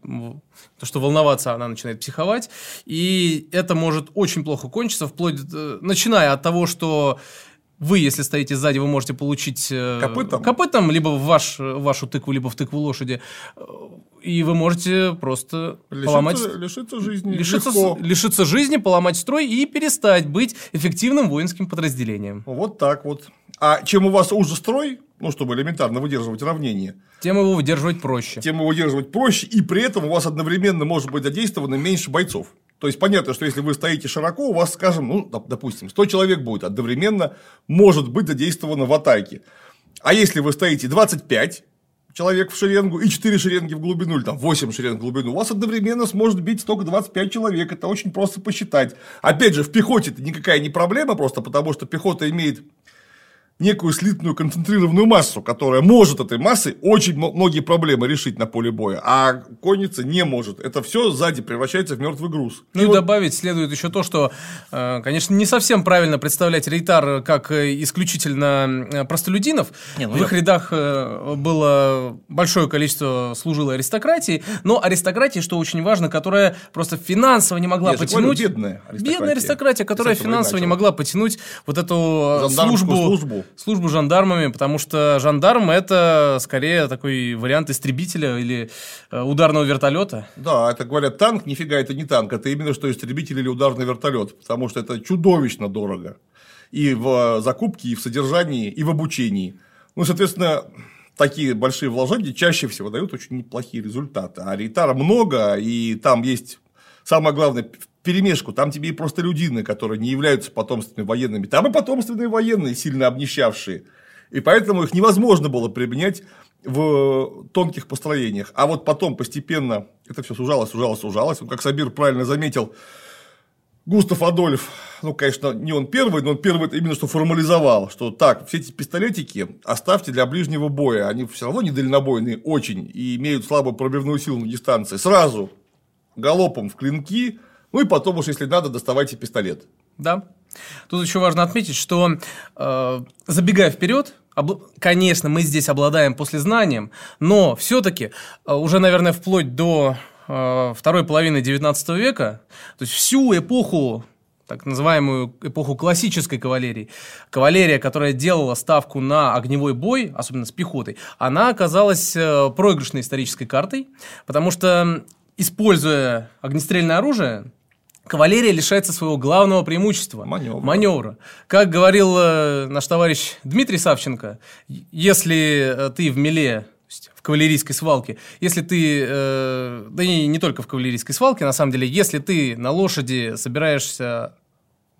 что волноваться, она начинает психовать, и это может очень плохо кончиться, вплоть, начиная от того, что вы, если стоите сзади, вы можете получить э, копытом, копытом либо в ваш, вашу тыкву, либо в тыкву лошади. И вы можете просто лишиться, поломать... Лишиться жизни. Лишиться, лишиться жизни, поломать строй и перестать быть эффективным воинским подразделением. Вот так вот. А чем у вас уже строй, ну, чтобы элементарно выдерживать равнение, тем его выдерживать проще. Тем его выдерживать проще, и при этом у вас одновременно может быть задействовано меньше бойцов. То есть понятно, что если вы стоите широко, у вас, скажем, ну, допустим, 100 человек будет одновременно, может быть задействовано в атаке. А если вы стоите 25 человек в шеренгу и 4 шеренги в глубину, или там 8 шеренг в глубину, у вас одновременно сможет бить только 25 человек. Это очень просто посчитать. Опять же, в пехоте это никакая не проблема, просто потому что пехота имеет некую слитную концентрированную массу, которая может этой массой очень многие проблемы решить на поле боя, а конница не может. Это все сзади превращается в мертвый груз. Ну и, и вот... добавить следует еще то, что, э, конечно, не совсем правильно представлять рейтар как э, исключительно э, простолюдинов. Не, ну в я... их рядах было большое количество служилой аристократии, но аристократии, что очень важно, которая просто финансово не могла я потянуть. Говорю, бедная аристократия. Бедная аристократия, которая финансово не могла потянуть вот эту службу, службу службу жандармами, потому что жандарм это скорее такой вариант истребителя или э, ударного вертолета. Да, это говорят танк, нифига это не танк, это именно что истребитель или ударный вертолет, потому что это чудовищно дорого и в закупке, и в содержании, и в обучении. Ну, соответственно, такие большие вложения чаще всего дают очень неплохие результаты. А рейтара много, и там есть самое главное перемешку. Там тебе и просто людины, которые не являются потомственными военными. Там и потомственные военные, сильно обнищавшие. И поэтому их невозможно было применять в тонких построениях. А вот потом постепенно это все сужалось, сужалось, сужалось. Как Сабир правильно заметил, Густав Адольф, ну, конечно, не он первый, но он первый именно что формализовал, что так, все эти пистолетики оставьте для ближнего боя, они все равно недальнобойные очень и имеют слабую пробивную силу на дистанции. Сразу галопом в клинки, ну и потом уж, если надо, доставайте пистолет. Да. Тут еще важно отметить, что э, забегая вперед, об... конечно, мы здесь обладаем послезнанием, но все-таки э, уже, наверное, вплоть до э, второй половины XIX века, то есть всю эпоху так называемую эпоху классической кавалерии, кавалерия, которая делала ставку на огневой бой, особенно с пехотой, она оказалась э, проигрышной исторической картой, потому что, используя огнестрельное оружие, кавалерия лишается своего главного преимущества маневра. маневра. Как говорил э, наш товарищ Дмитрий Савченко, если э, ты в меле в кавалерийской свалке, если ты, э, да и не только в кавалерийской свалке, на самом деле, если ты на лошади собираешься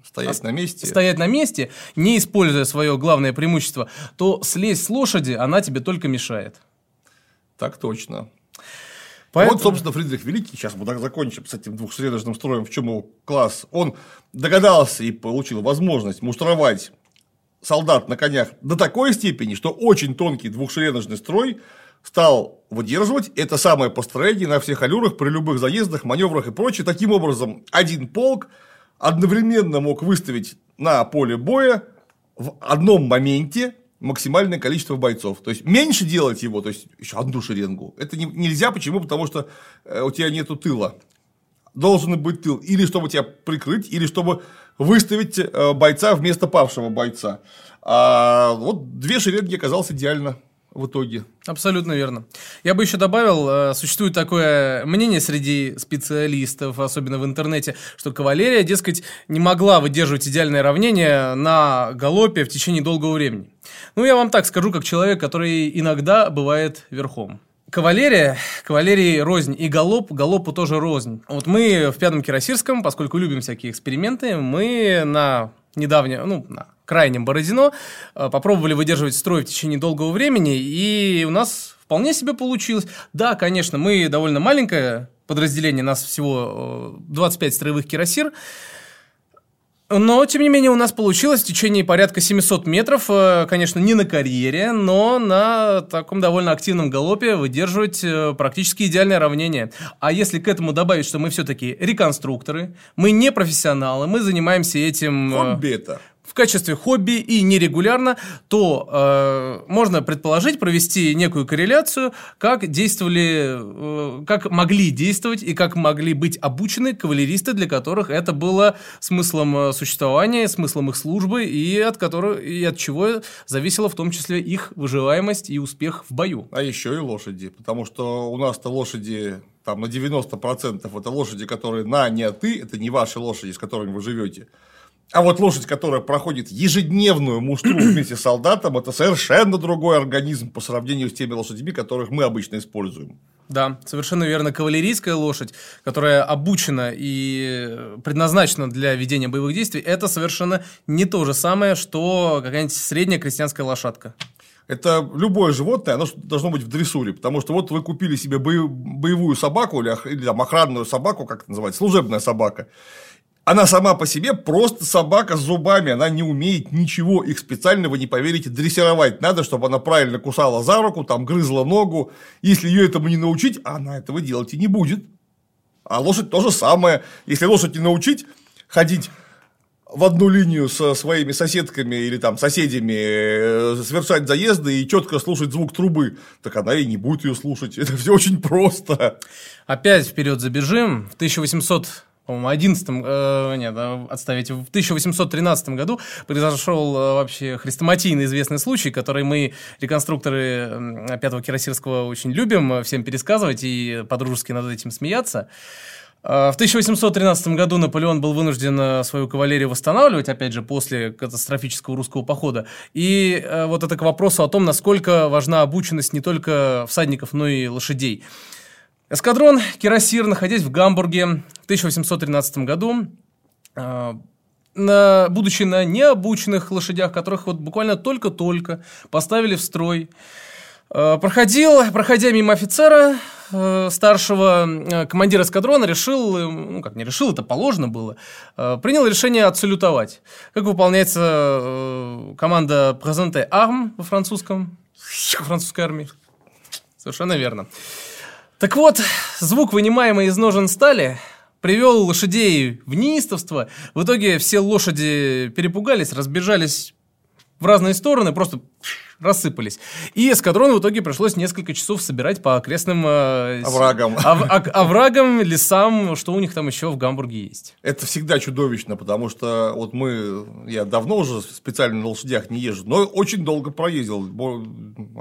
Стоять на месте. Стоять на месте, не используя свое главное преимущество, то слезть с лошади, она тебе только мешает. Так точно. Поэтому... Вот, собственно, Фридрих Великий, сейчас мы так закончим с этим двухсредожным строем, в чем его класс, он догадался и получил возможность муштровать солдат на конях до такой степени, что очень тонкий двухшереножный строй стал выдерживать это самое построение на всех аллюрах при любых заездах, маневрах и прочее. Таким образом, один полк одновременно мог выставить на поле боя в одном моменте максимальное количество бойцов. То есть меньше делать его, то есть еще одну шеренгу. Это не, нельзя. Почему? Потому что э, у тебя нету тыла. Должен быть тыл. Или чтобы тебя прикрыть, или чтобы выставить э, бойца вместо павшего бойца. А вот две шеренги оказалось идеально. В итоге. Абсолютно верно. Я бы еще добавил, э, существует такое мнение среди специалистов, особенно в интернете, что кавалерия, дескать, не могла выдерживать идеальное равнение на галопе в течение долгого времени. Ну, я вам так скажу, как человек, который иногда бывает верхом. Кавалерия, кавалерии рознь, и галоп, галопу тоже рознь. Вот мы в Пятом Кирасирском, поскольку любим всякие эксперименты, мы на недавнее, ну, на крайнем Бородино э, попробовали выдерживать строй в течение долгого времени, и у нас вполне себе получилось. Да, конечно, мы довольно маленькое подразделение, нас всего 25 э, строевых кирасир, но, тем не менее, у нас получилось в течение порядка 700 метров, э, конечно, не на карьере, но на таком довольно активном галопе выдерживать э, практически идеальное равнение. А если к этому добавить, что мы все-таки реконструкторы, мы не профессионалы, мы занимаемся этим... Э, Хобби это в качестве хобби и нерегулярно, то э, можно предположить, провести некую корреляцию, как действовали, э, как могли действовать и как могли быть обучены кавалеристы, для которых это было смыслом э, существования, смыслом их службы и от которых и от чего зависела в том числе их выживаемость и успех в бою. А еще и лошади, потому что у нас-то лошади там на 90% это лошади, которые на не ты, это не ваши лошади, с которыми вы живете. А вот лошадь, которая проходит ежедневную муштру [CLEARS THROAT] вместе с солдатом, это совершенно другой организм по сравнению с теми лошадьми, которых мы обычно используем. Да, совершенно верно. Кавалерийская лошадь, которая обучена и предназначена для ведения боевых действий, это совершенно не то же самое, что какая-нибудь средняя крестьянская лошадка. Это любое животное, оно должно быть в дрессуре, потому что вот вы купили себе боевую собаку или, или там, охранную собаку, как это называется, служебная собака, она сама по себе просто собака с зубами, она не умеет ничего, их специально, вы не поверите, дрессировать надо, чтобы она правильно кусала за руку, там грызла ногу. Если ее этому не научить, она этого делать и не будет. А лошадь то же самое. Если лошадь не научить ходить в одну линию со своими соседками или там соседями, э, совершать заезды и четко слушать звук трубы, так она и не будет ее слушать. [LAUGHS] Это все очень просто. Опять вперед забежим. В 1800 по-моему, 11 э, нет, отставить, в 1813 году произошел э, вообще хрестоматийно известный случай, который мы, реконструкторы Пятого Кирасирского, очень любим э, всем пересказывать и подружески над этим смеяться. Э, в 1813 году Наполеон был вынужден свою кавалерию восстанавливать, опять же, после катастрофического русского похода. И вот это к вопросу о том, насколько важна обученность не только всадников, но и лошадей. Эскадрон Кирасир, находясь в Гамбурге в 1813 году, э, на, будучи на необученных лошадях, которых вот буквально только-только поставили в строй, э, проходил, проходя мимо офицера, э, старшего командира эскадрона решил, ну как не решил, это положено было, принял решение отсалютовать. Как выполняется команда «Презенте арм» во французском, французской армии? Совершенно верно. Так вот, звук, вынимаемый из ножен стали, привел лошадей в неистовство. В итоге все лошади перепугались, разбежались в разные стороны, просто рассыпались. И эскадрон в итоге пришлось несколько часов собирать по окрестным э, оврагам. Ов, ов, оврагам, лесам, что у них там еще в Гамбурге есть. Это всегда чудовищно, потому что вот мы, я давно уже специально на лошадях не езжу, но очень долго проездил,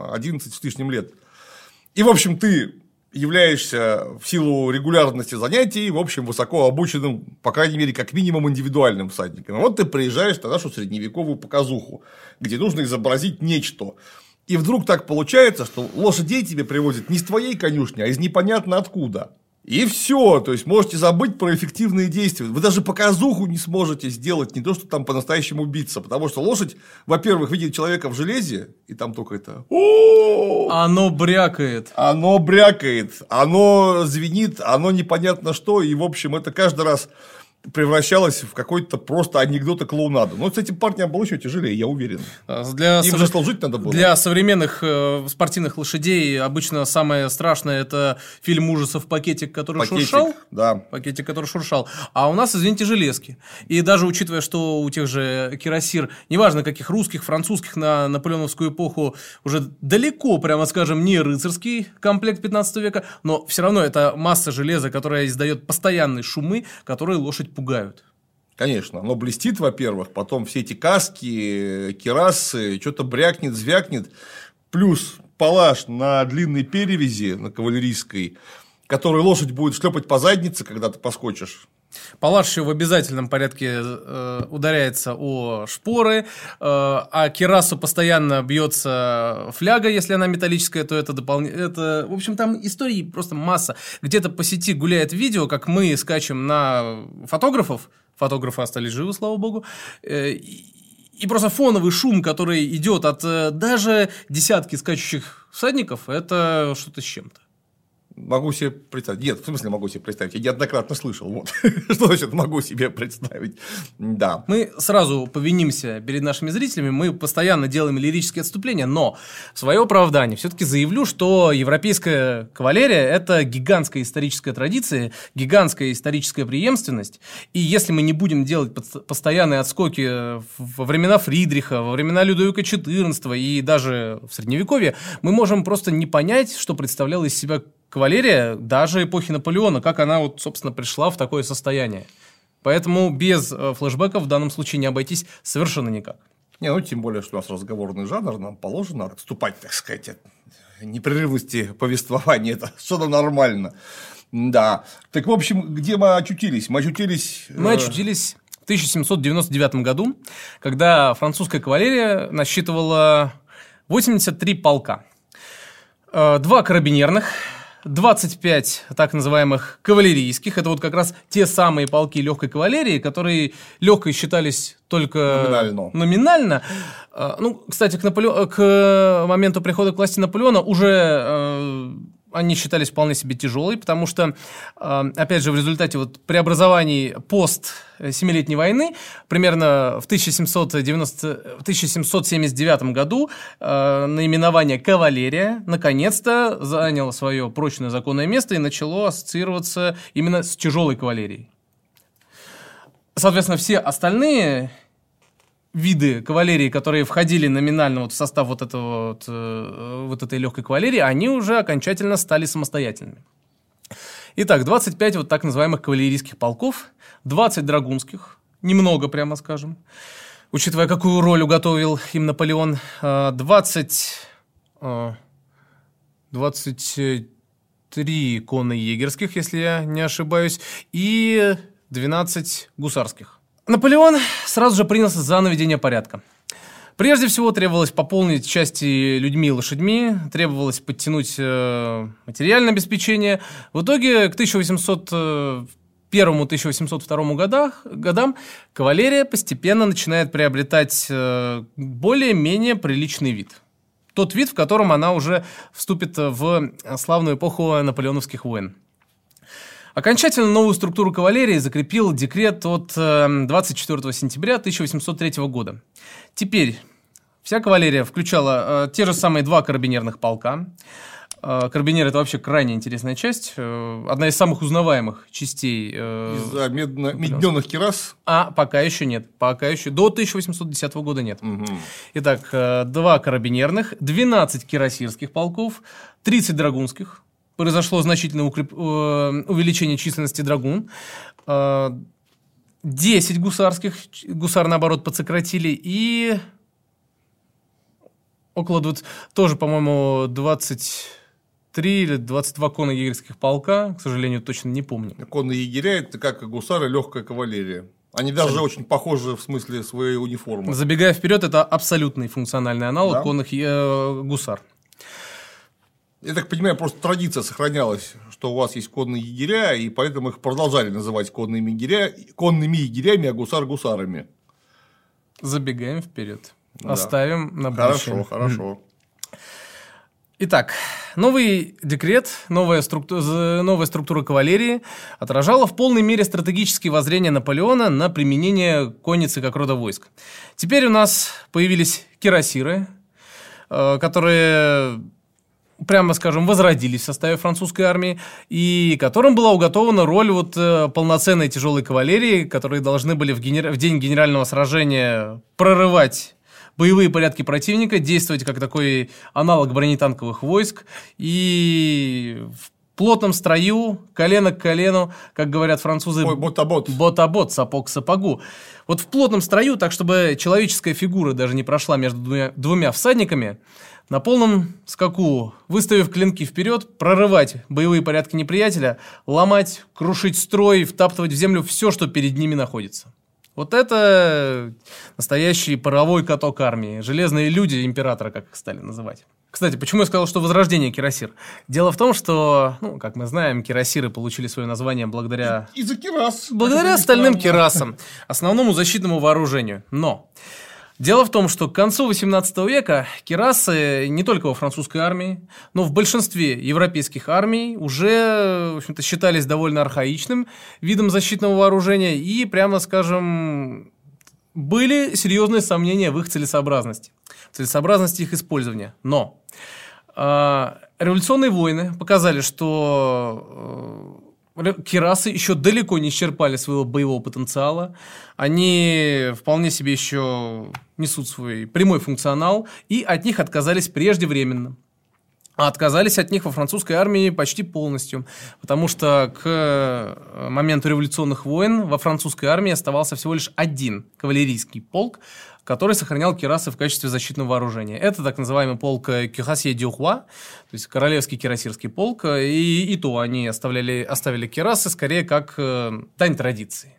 11 с лишним лет. И, в общем, ты являешься в силу регулярности занятий, в общем, высоко обученным, по крайней мере, как минимум индивидуальным всадником. вот ты приезжаешь на нашу средневековую показуху, где нужно изобразить нечто. И вдруг так получается, что лошадей тебе привозят не с твоей конюшни, а из непонятно откуда. И все, то есть можете забыть про эффективные действия. Вы даже показуху не сможете сделать, не то, что там по-настоящему биться, потому что лошадь, во-первых, видит человека в железе, и там только это... Оно брякает. Оно брякает, оно звенит, оно непонятно что, и, в общем, это каждый раз превращалась в какой-то просто анекдот и клоунаду. Но с этим парнем было еще тяжелее, я уверен. А, для Им же служить надо было. Для современных э, спортивных лошадей обычно самое страшное это фильм ужасов «Пакетик, который Пакетик, шуршал». Да. «Пакетик, который шуршал». А у нас, извините, железки. И даже учитывая, что у тех же кирасир, неважно каких русских, французских на наполеоновскую эпоху, уже далеко, прямо скажем, не рыцарский комплект 15 века, но все равно это масса железа, которая издает постоянные шумы, которые лошадь пугают. Конечно, оно блестит, во-первых, потом все эти каски, керасы, что-то брякнет, звякнет. Плюс палаш на длинной перевязи, на кавалерийской, который лошадь будет шлепать по заднице, когда ты поскочишь. Палаш еще в обязательном порядке э, ударяется о шпоры, э, а керасу постоянно бьется фляга, если она металлическая, то это дополнительно... Это, в общем, там истории просто масса. Где-то по сети гуляет видео, как мы скачем на фотографов, фотографы остались живы, слава богу, э, и просто фоновый шум, который идет от э, даже десятки скачущих всадников, это что-то с чем-то. Могу себе представить. Нет, в смысле могу себе представить. Я неоднократно слышал. Вот. [LAUGHS] Что значит могу себе представить? Да. Мы сразу повинимся перед нашими зрителями. Мы постоянно делаем лирические отступления, но в свое оправдание все-таки заявлю, что европейская кавалерия – это гигантская историческая традиция, гигантская историческая преемственность. И если мы не будем делать постоянные отскоки во времена Фридриха, во времена Людовика XIV и даже в Средневековье, мы можем просто не понять, что представляла из себя кавалерия даже эпохи Наполеона, как она вот, собственно, пришла в такое состояние. Поэтому без э, флешбеков в данном случае не обойтись совершенно никак. Не, ну тем более, что у нас разговорный жанр, нам положено отступать, так сказать, от непрерывности повествования, это [LAUGHS] что-то нормально. Да. Так, в общем, где мы очутились? Мы очутились... Мы э, очутились в 1799 году, когда французская кавалерия насчитывала 83 полка. Э, два карабинерных, 25 так называемых кавалерийских. Это вот как раз те самые полки легкой кавалерии, которые легкой считались только номинально. номинально. А, ну, кстати, к, Наполе... к моменту прихода к власти Наполеона уже э, они считались вполне себе тяжелые, потому что, а, опять же, в результате вот преобразований пост Семилетней войны, примерно в, 1790, в 1779 году а, наименование «кавалерия» наконец-то заняло свое прочное законное место и начало ассоциироваться именно с тяжелой кавалерией. Соответственно, все остальные виды кавалерии, которые входили номинально вот в состав вот, этого, вот, э, вот этой легкой кавалерии, они уже окончательно стали самостоятельными. Итак, 25 вот так называемых кавалерийских полков, 20 драгунских, немного, прямо скажем, учитывая, какую роль уготовил им Наполеон, 20, э, 23 э, конно-егерских, если я не ошибаюсь, и 12 гусарских. Наполеон сразу же принялся за наведение порядка. Прежде всего требовалось пополнить части людьми и лошадьми, требовалось подтянуть э, материальное обеспечение. В итоге к 1801-1802 э, годах, годам кавалерия постепенно начинает приобретать э, более-менее приличный вид. Тот вид, в котором она уже вступит в славную эпоху наполеоновских войн. Окончательно новую структуру кавалерии закрепил декрет от 24 эм, сентября 1803 года. Теперь вся кавалерия включала э, те же самые два карабинерных полка. Э, карабинер – это вообще крайне интересная часть, э, одна из самых узнаваемых частей. Из-за медно- медненных кирас? А, пока еще нет. Пока еще. До 1810 года нет. Угу. Итак, два карабинерных, 12 кирасирских полков, 30 драгунских, произошло значительное укреп... Э, увеличение численности драгун. 10 э, гусарских, гусар, наоборот, подсократили, и около 20, тоже, по-моему, 23 или 22 конно-егерских полка, к сожалению, точно не помню. Конные егеря – это как гусары, легкая кавалерия. Они даже очень похожи в смысле своей униформы. Забегая вперед, это абсолютный функциональный аналог да? конных э, гусар. Я так понимаю, просто традиция сохранялась, что у вас есть конные егеря, и поэтому их продолжали называть конными, егеря, конными егерями, а гусар гусарами. Забегаем вперед. Да. Оставим на будущее. Хорошо, хорошо. Итак, новый декрет, новая, структу... новая структура кавалерии отражала в полной мере стратегические воззрения Наполеона на применение конницы как рода войск. Теперь у нас появились кирасиры, э, которые прямо скажем, возродились в составе французской армии, и которым была уготована роль вот э, полноценной тяжелой кавалерии, которые должны были в, генер... в день генерального сражения прорывать боевые порядки противника, действовать как такой аналог бронетанковых войск и в плотном строю, колено к колену, как говорят французы. Ой, бот-а-бот. Бот-а-бот, сапог к сапогу. Вот в плотном строю, так чтобы человеческая фигура даже не прошла между двумя, двумя всадниками, на полном скаку, выставив клинки вперед, прорывать боевые порядки неприятеля, ломать, крушить строй, втаптывать в землю все, что перед ними находится. Вот это настоящий паровой каток армии. Железные люди императора, как их стали называть. Кстати, почему я сказал, что возрождение кирасир? Дело в том, что, ну, как мы знаем, кирасиры получили свое название благодаря... Из-за кирас. Благодаря стальным кирасам, основному защитному вооружению. Но Дело в том, что к концу XVIII века кирасы не только во французской армии, но в большинстве европейских армий уже в общем-то, считались довольно архаичным видом защитного вооружения и, прямо скажем, были серьезные сомнения в их целесообразности, целесообразности их использования. Но э, революционные войны показали, что Кирасы еще далеко не исчерпали своего боевого потенциала. Они вполне себе еще несут свой прямой функционал, и от них отказались преждевременно. А отказались от них во французской армии почти полностью, потому что к э, моменту революционных войн во французской армии оставался всего лишь один кавалерийский полк, который сохранял кирасы в качестве защитного вооружения. Это так называемый полк Кюхасье Дюхуа, то есть королевский кирасирский полк, и, и то они оставляли, оставили кирасы скорее как э, дань традиции.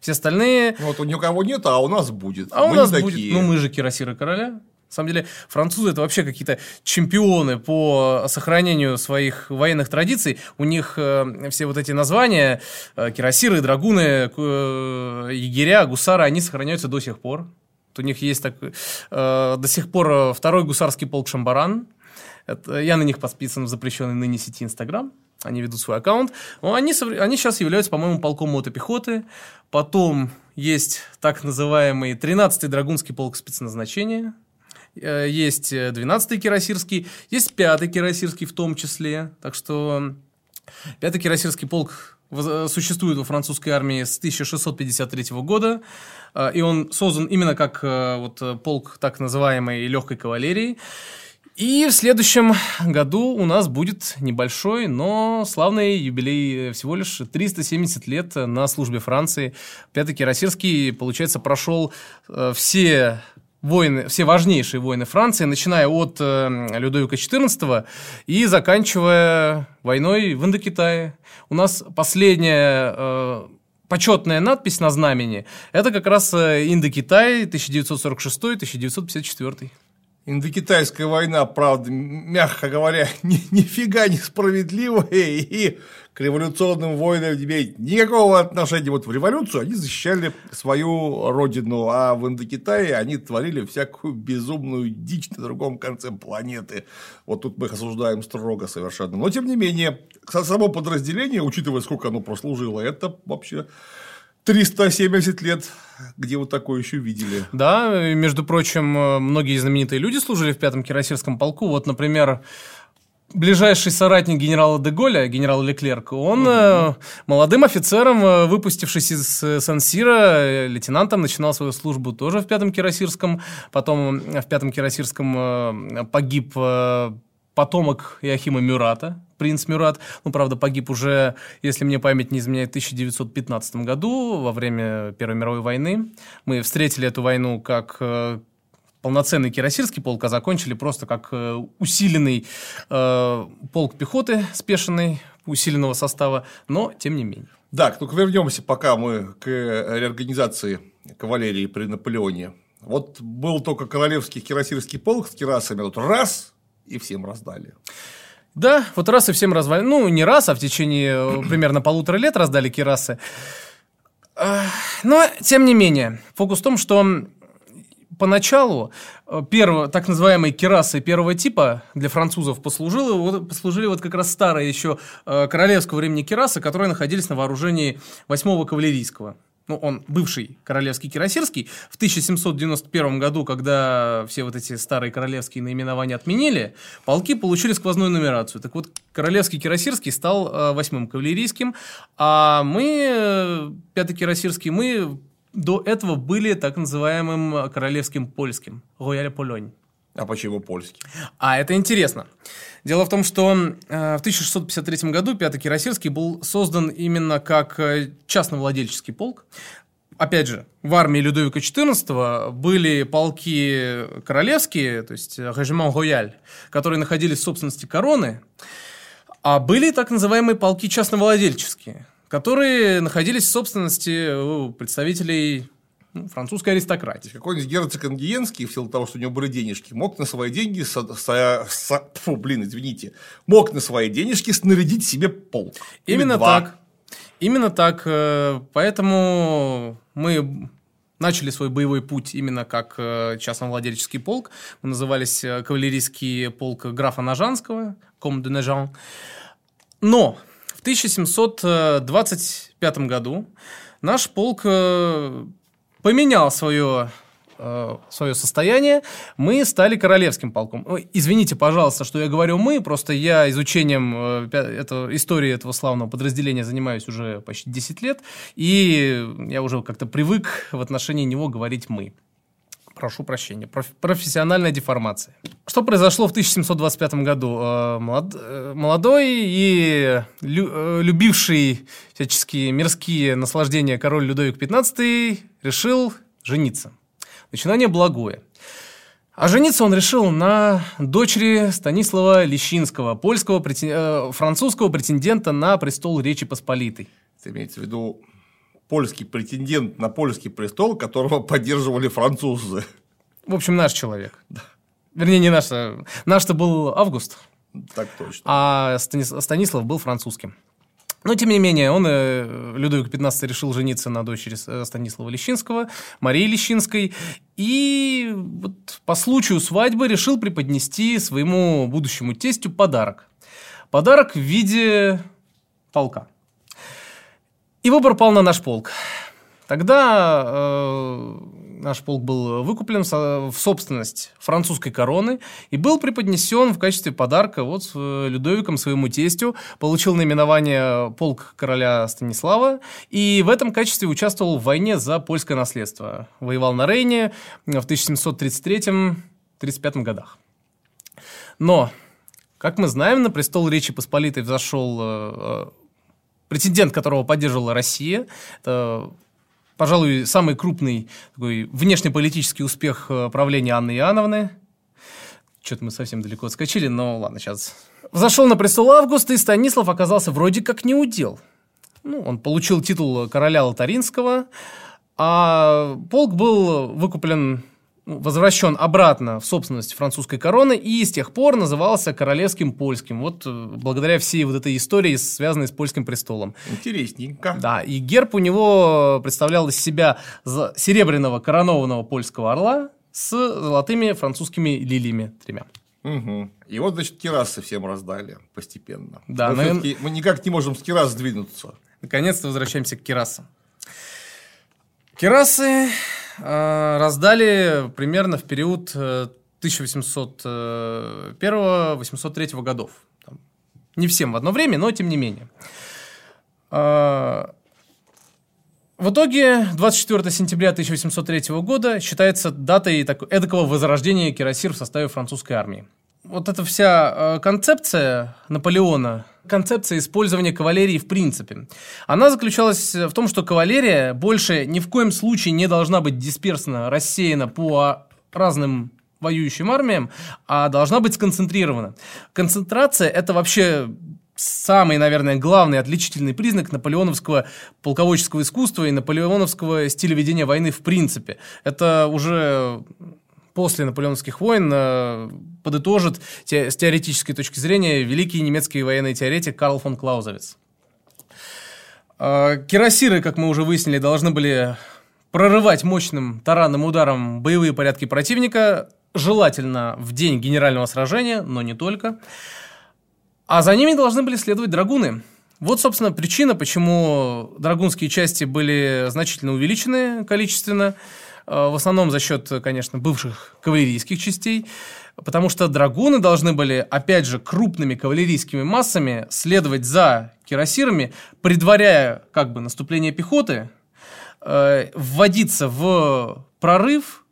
Все остальные... Вот у никого нет, а у нас будет. А мы у нас будет. Ну, мы же кирасиры короля. На самом деле, французы это вообще какие-то чемпионы по сохранению своих военных традиций. У них э, все вот эти названия, э, кирасиры, драгуны, э, егеря, гусары, они сохраняются до сих пор. У них есть так, э, до сих пор второй гусарский полк Шамбаран. Это, я на них подписан в запрещенной ныне сети Инстаграм. Они ведут свой аккаунт. Но они, они сейчас являются, по-моему, полком мотопехоты. Потом есть так называемый 13-й Драгунский полк спецназначения. Э, есть 12-й Кирасирский. Есть 5-й Кирасирский в том числе. Так что 5-й Кирасирский полк существует во французской армии с 1653 года, э, и он создан именно как э, вот, полк так называемой легкой кавалерии. И в следующем году у нас будет небольшой, но славный юбилей, всего лишь 370 лет на службе Франции. Пятый Кирасирский, получается, прошел э, все войны, все важнейшие войны Франции, начиная от э, Людовика XIV и заканчивая войной в Индокитае. У нас последняя э, почетная надпись на знамени – это как раз э, Индокитай 1946-1954. Индокитайская война, правда, мягко говоря, [LAUGHS] ни, нифига не справедливая и к революционным войнам не имеет никакого отношения. Вот в революцию они защищали свою родину, а в Индокитае они творили всякую безумную дичь на другом конце планеты. Вот тут мы их осуждаем строго совершенно. Но, тем не менее, само подразделение, учитывая, сколько оно прослужило, это вообще 370 лет, где вот такое еще видели. Да, между прочим, многие знаменитые люди служили в пятом кирасирском полку. Вот, например, ближайший соратник генерала Деголя, генерал Леклерк, он угу. молодым офицером, э, выпустившись из э, Сан-Сира, лейтенантом, начинал свою службу тоже в пятом кирасирском. Потом в пятом кирасирском погиб потомок Иохима Мюрата, принц Мюрат. Ну, правда, погиб уже, если мне память не изменяет, в 1915 году, во время Первой мировой войны. Мы встретили эту войну как э, полноценный кирасирский полк, а закончили просто как э, усиленный э, полк пехоты, спешенный, усиленного состава, но тем не менее. Да, только вернемся пока мы к реорганизации кавалерии при Наполеоне. Вот был только королевский кирасирский полк с кирасами, вот раз, и всем раздали. Да, вот раз и всем раздали. Ну, не раз, а в течение э, [CLEARS THROAT] примерно полутора лет раздали кирасы. Но, тем не менее, фокус в том, что поначалу э, первого, так называемые кирасы первого типа для французов послужили, вот, послужили вот как раз старые еще э, королевского времени кирасы, которые находились на вооружении 8-го кавалерийского ну, он бывший королевский кирасирский, в 1791 году, когда все вот эти старые королевские наименования отменили, полки получили сквозную нумерацию. Так вот, королевский кирасирский стал э, восьмым кавалерийским, а мы, э, пятый кирасирский, мы до этого были так называемым королевским польским, рояль Полонь. А почему польский? А это интересно. Дело в том, что э, в 1653 году Пятый Кирасирский был создан именно как э, частновладельческий полк. опять же, в армии Людовика XIV были полки королевские, то есть режимент рояль, которые находились в собственности короны, а были так называемые полки частновладельческие, которые находились в собственности представителей ну, французской аристократии. Какой-нибудь герцог Ангиенский, в силу того, что у него были денежки, мог на свои деньги, со, со, со, фу, блин, извините, мог на свои денежки снарядить себе полк. Именно так. Именно так. Э, поэтому мы начали свой боевой путь именно как э, частновладельческий полк. Мы назывались э, кавалерийский полк графа Нажанского, Ком де Нажан. Но в 1725 году наш полк поменял свое э, свое состояние, мы стали королевским полком. Извините, пожалуйста, что я говорю мы, просто я изучением э, этого, истории этого славного подразделения занимаюсь уже почти 10 лет, и я уже как-то привык в отношении него говорить мы. Прошу прощения. профессиональная деформация. Что произошло в 1725 году? Э, э, молодой и э, любивший всяческие мирские наслаждения король Людовик XV решил жениться. Начинание благое. А жениться он решил на дочери Станислава Лещинского, польского, французского претендента на престол Речи Посполитой. Это имеется в виду польский претендент на польский престол, которого поддерживали французы. В общем, наш человек. Да. Вернее, не наш. А наш-то был Август. Так точно. А Станислав был французским. Но, тем не менее, он, э, Людовик XV, решил жениться на дочери э, Станислава Лещинского, Марии Лещинской, и вот по случаю свадьбы решил преподнести своему будущему тестю подарок. Подарок в виде полка. И выбор пал на наш полк. Тогда э, наш полк был выкуплен в собственность французской короны и был преподнесен в качестве подарка вот э, Людовиком своему тестю, получил наименование полк короля Станислава и в этом качестве участвовал в войне за польское наследство. Воевал на Рейне в 1733-35 годах. Но, как мы знаем, на престол Речи Посполитой взошел э, претендент которого поддерживала Россия. Это, пожалуй, самый крупный такой внешнеполитический успех э, правления Анны Иоанновны. Что-то мы совсем далеко отскочили, но ладно, сейчас. Взошел на престол Августа, и Станислав оказался вроде как не удел. Ну, он получил титул короля Лотаринского, а полк был выкуплен возвращен обратно в собственность французской короны и с тех пор назывался королевским польским. Вот э, благодаря всей вот этой истории, связанной с польским престолом. Интересненько. Да, и герб у него представлял из себя серебряного коронованного польского орла с золотыми французскими лилиями тремя. Угу. И вот, значит, кирасы всем раздали постепенно. Да, но но... мы никак не можем с кирас сдвинуться. Наконец-то возвращаемся к кирасам. Кирасы раздали примерно в период 1801-803 э, годов. Не всем в одно время, но тем не менее. Э, в итоге 24 сентября 1803 года считается датой такой, эдакого возрождения кирасир в составе французской армии вот эта вся э, концепция Наполеона, концепция использования кавалерии в принципе, она заключалась в том, что кавалерия больше ни в коем случае не должна быть дисперсна, рассеяна по разным воюющим армиям, а должна быть сконцентрирована. Концентрация – это вообще самый, наверное, главный отличительный признак наполеоновского полководческого искусства и наполеоновского стиля ведения войны в принципе. Это уже после наполеоновских войн э, подытожит те, с теоретической точки зрения великий немецкий военный теоретик Карл фон Клаузовиц. Э, кирасиры, как мы уже выяснили, должны были прорывать мощным таранным ударом боевые порядки противника, желательно в день генерального сражения, но не только. А за ними должны были следовать драгуны. Вот, собственно, причина, почему драгунские части были значительно увеличены количественно – в основном за счет, конечно, бывших кавалерийских частей, потому что драгуны должны были, опять же, крупными кавалерийскими массами следовать за кирасирами, предваряя как бы наступление пехоты, э, вводиться в прорыв,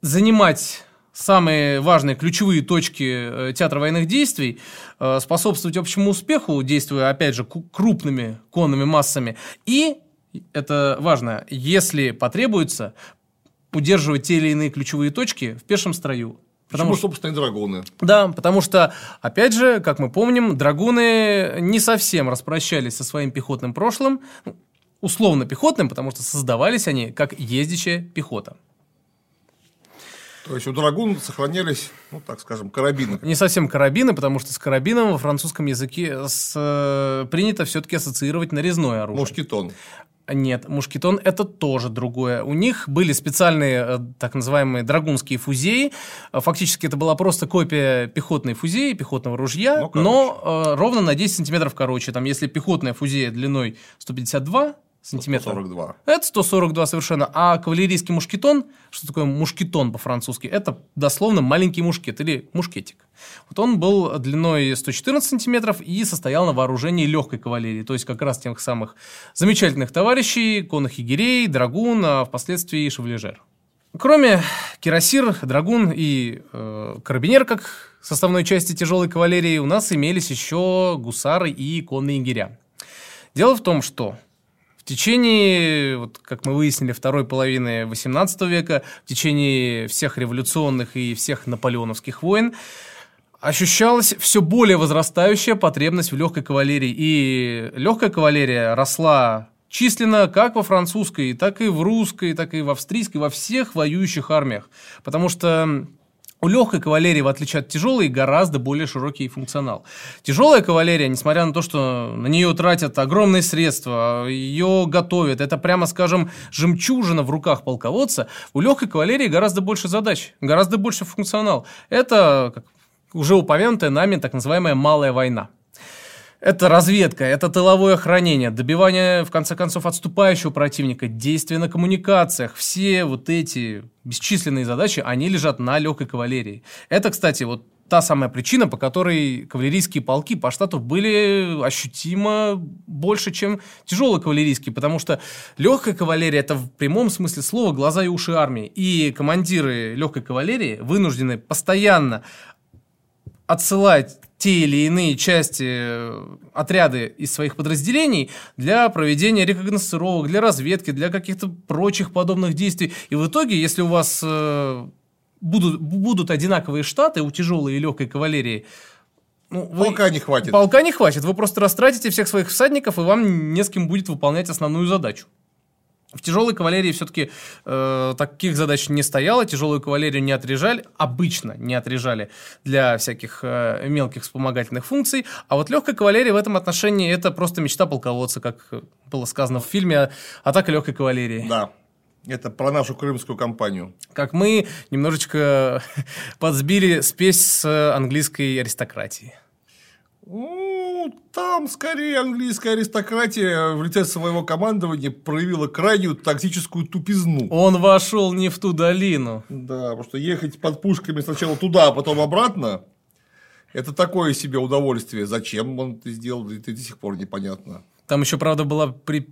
занимать самые важные ключевые точки э, театра военных действий, способствовать общему успеху, действуя, опять же, крупными конными массами, и это важно, если потребуется, удерживать те или иные ключевые точки в пешем строю. Потому Почему, что... собственно, и драгуны? Да, потому что, опять же, как мы помним, драгуны не совсем распрощались со своим пехотным прошлым, ну, условно пехотным, потому что создавались они как ездящая пехота. То есть у драгун сохранялись, ну так скажем, карабины. Не совсем карабины, потому что с карабином во французском языке с, э, принято все-таки ассоциировать нарезное оружие. Мушкетон. Нет, мушкетон это тоже другое. У них были специальные э, так называемые драгунские фузеи. Фактически это была просто копия пехотной фузеи, пехотного ружья, ну, но э, ровно на 10 сантиметров короче. Там, если пехотная фузея длиной 152 сантиметра. 142. Это 142 совершенно. А кавалерийский мушкетон, что такое мушкетон по-французски, это дословно маленький мушкет или мушкетик. Вот он был длиной 114 сантиметров и состоял на вооружении легкой кавалерии, то есть как раз тех самых замечательных товарищей, конных егерей, драгун, а впоследствии шевлежер. Кроме кирасир, драгун и э, карабинер, как составной части тяжелой кавалерии, у нас имелись еще гусары и конные егеря. Дело в том, что в течение, вот, как мы выяснили, второй половины XVIII века, в течение всех революционных и всех наполеоновских войн, ощущалась все более возрастающая потребность в легкой кавалерии. И легкая кавалерия росла численно как во французской, так и в русской, так и в австрийской, во всех воюющих армиях. Потому что у легкой кавалерии, в отличие от тяжелой, гораздо более широкий функционал. Тяжелая кавалерия, несмотря на то, что на нее тратят огромные средства, ее готовят, это прямо, скажем, жемчужина в руках полководца, у легкой кавалерии гораздо больше задач, гораздо больше функционал. Это, как уже упомянутая нами так называемая «малая война». Это разведка, это тыловое охранение, добивание, в конце концов, отступающего противника, действия на коммуникациях. Все вот эти бесчисленные задачи, они лежат на легкой кавалерии. Это, кстати, вот та самая причина, по которой кавалерийские полки по штату были ощутимо больше, чем тяжелые кавалерийские, потому что легкая кавалерия это в прямом смысле слова глаза и уши армии. И командиры легкой кавалерии вынуждены постоянно отсылать те или иные части, э, отряды из своих подразделений для проведения рекогносцировок, для разведки, для каких-то прочих подобных действий. И в итоге, если у вас э, будут, будут одинаковые штаты у тяжелой и легкой кавалерии, ну, вы, полка не хватит. Полка не хватит. Вы просто растратите всех своих всадников, и вам не с кем будет выполнять основную задачу. В тяжелой кавалерии все-таки э, таких задач не стояло, тяжелую кавалерию не отрежали, обычно не отрежали для всяких э, мелких вспомогательных функций, а вот легкая кавалерия в этом отношении это просто мечта полководца, как было сказано в фильме «Атака легкой кавалерии». Да, это про нашу крымскую кампанию. Как мы немножечко [LAUGHS] подсбили спесь с английской аристократией. Ну, там скорее английская аристократия в лице своего командования проявила крайнюю тактическую тупизну. Он вошел не в ту долину. Да, потому что ехать под пушками сначала туда, а потом обратно это такое себе удовольствие. Зачем он это сделал, это до сих пор непонятно. Там еще, правда, была при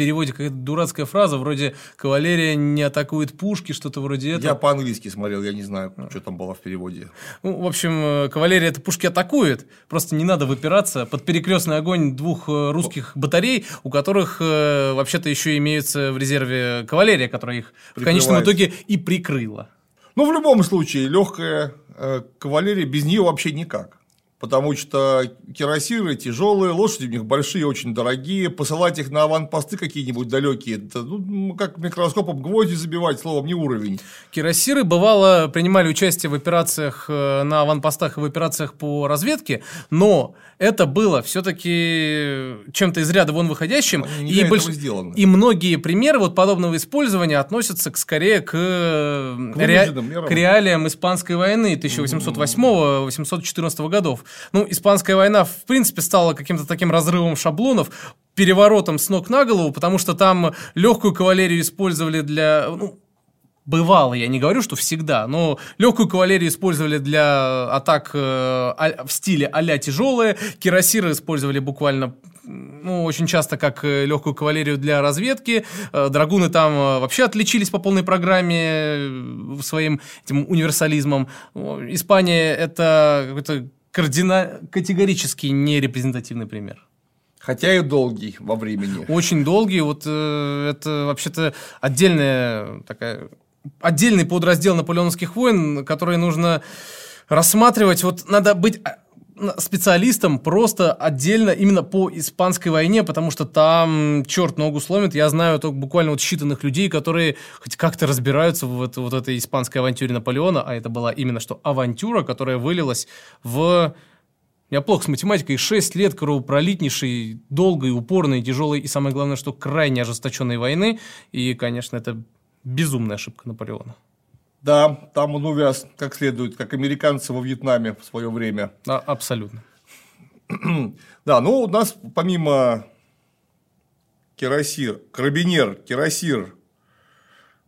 переводе какая-то дурацкая фраза, вроде «кавалерия не атакует пушки», что-то вроде этого. Я по-английски смотрел, я не знаю, что там было в переводе. Ну, в общем, э, кавалерия это пушки атакует, просто не надо выпираться под перекрестный огонь двух э, русских батарей, у которых э, вообще-то еще имеется в резерве кавалерия, которая их в конечном итоге и прикрыла. Ну, в любом случае, легкая э, кавалерия без нее вообще никак потому что кирасиры тяжелые, лошади у них большие, очень дорогие, посылать их на аванпосты какие-нибудь далекие, это, ну, как микроскопом гвозди забивать, словом, не уровень. Кирасиры, бывало, принимали участие в операциях э, на аванпостах и в операциях по разведке, но это было все-таки чем-то из ряда вон выходящим. И, больш... и многие примеры вот подобного использования относятся к, скорее к, к, ре... к реалиям Испанской войны 1808-1814 годов. Ну, Испанская война, в принципе, стала каким-то таким разрывом шаблонов, переворотом с ног на голову, потому что там легкую кавалерию использовали для... Ну, бывало, я не говорю, что всегда, но легкую кавалерию использовали для атак э, в стиле а-ля тяжелые, кирасиры использовали буквально ну, очень часто как э, легкую кавалерию для разведки. Э, драгуны там вообще отличились по полной программе своим этим универсализмом. Испания — это какой-то кардина... категорически нерепрезентативный пример. Хотя и долгий во времени. Очень долгий. Вот э, это вообще-то отдельная такая отдельный подраздел наполеоновских войн, который нужно рассматривать. Вот надо быть а, специалистом просто отдельно именно по испанской войне, потому что там черт ногу сломит. Я знаю только буквально вот считанных людей, которые хоть как-то разбираются в это, вот этой испанской авантюре Наполеона, а это была именно что авантюра, которая вылилась в я плохо с математикой. 6 лет кровопролитнейшей, долгой, упорной, тяжелой и, самое главное, что крайне ожесточенной войны. И, конечно, это безумная ошибка Наполеона. Да, там он увяз как следует, как американцы во Вьетнаме в свое время. А, абсолютно. [CLEARS THROAT] да, ну у нас помимо Кирасир, Карабинер, Кирасир,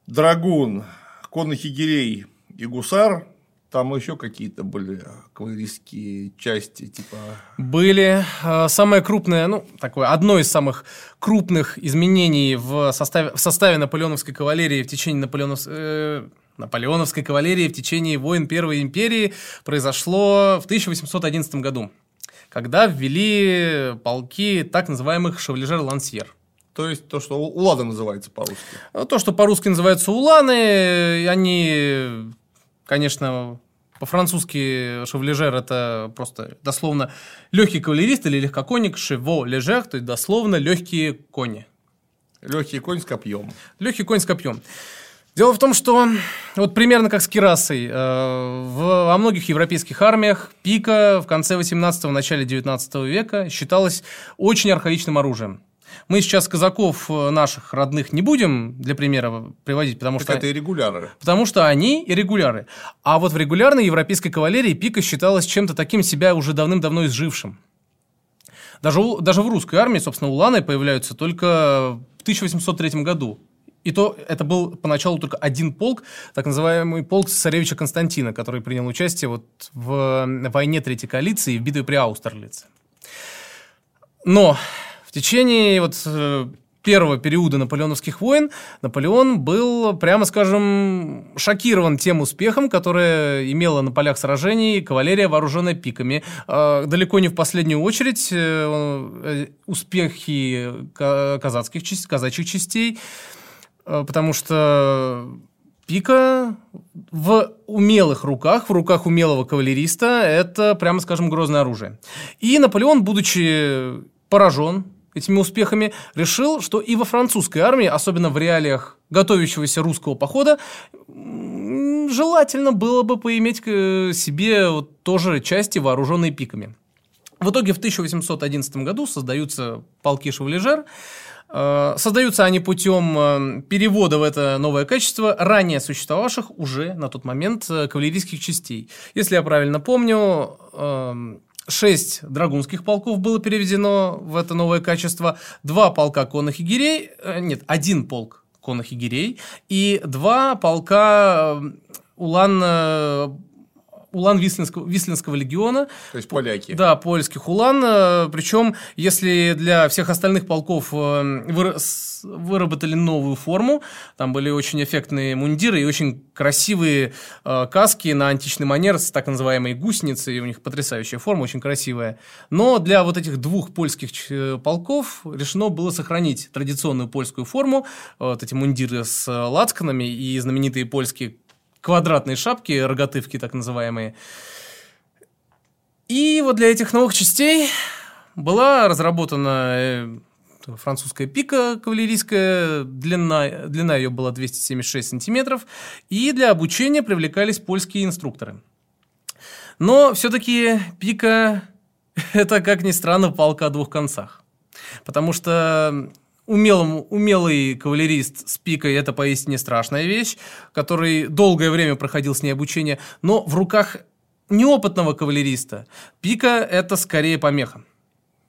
Драгун, Конных егерей и Гусар, там еще какие-то были кавалерийские части, типа... Были. А, самое крупное, ну, такое, одно из самых крупных изменений в составе, в составе наполеоновской кавалерии в течение наполеоновской... Э, наполеоновской кавалерии в течение войн Первой империи произошло в 1811 году, когда ввели полки так называемых шевлежер-лансьер. То есть то, что уланы называется по-русски. То, что по-русски называется уланы, они, конечно, по-французски шевлежер это просто дословно легкий кавалерист или легкоконник, шево лежер, то есть дословно легкие кони. Легкий конь с копьем. Легкий конь с копьем. Дело в том, что вот примерно как с Кирасой, э, в, во многих европейских армиях пика в конце 18-го, начале 19 века считалась очень архаичным оружием. Мы сейчас казаков э, наших родных не будем для примера приводить, потому так что... это иррегуляры. Потому что они иррегуляры. А вот в регулярной европейской кавалерии пика считалась чем-то таким себя уже давным-давно изжившим. Даже, даже в русской армии, собственно, уланы появляются только в 1803 году. И то это был поначалу только один полк, так называемый полк царевича Константина, который принял участие вот в войне Третьей коалиции в битве при Аустерлице. Но в течение вот э, первого периода наполеоновских войн Наполеон был, прямо скажем, шокирован тем успехом, которое имела на полях сражений кавалерия, вооруженная пиками. А, далеко не в последнюю очередь э, э, успехи казацких, казачьих частей – потому что пика в умелых руках, в руках умелого кавалериста, это, прямо скажем, грозное оружие. И Наполеон, будучи поражен этими успехами, решил, что и во французской армии, особенно в реалиях готовящегося русского похода, желательно было бы поиметь к себе вот тоже части, вооруженные пиками. В итоге в 1811 году создаются полки Шевлежер, Э, создаются они путем э, перевода в это новое качество ранее существовавших уже на тот момент э, кавалерийских частей. Если я правильно помню, шесть драгунских полков было переведено в это новое качество, два полка конных егерей, нет, один полк конных егерей и два полка улан улан Вислинского, Вислинского легиона. То есть поляки. Да, польских улан. Э, Причем, если для всех остальных полков э, выработали новую форму, там были очень эффектные мундиры и очень красивые э, каски на античный манер с так называемой гусеницей, у них потрясающая форма, очень красивая. Но для вот этих двух польских полков решено было сохранить традиционную польскую форму, вот эти мундиры с лацканами и знаменитые польские квадратные шапки, рогатывки так называемые. И вот для этих новых частей была разработана э, французская пика кавалерийская, длина, длина ее была 276 сантиметров, и для обучения привлекались польские инструкторы. Но все-таки пика – это, как ни странно, палка о двух концах. Потому что умелым, умелый кавалерист с пикой – это поистине страшная вещь, который долгое время проходил с ней обучение, но в руках неопытного кавалериста пика – это скорее помеха.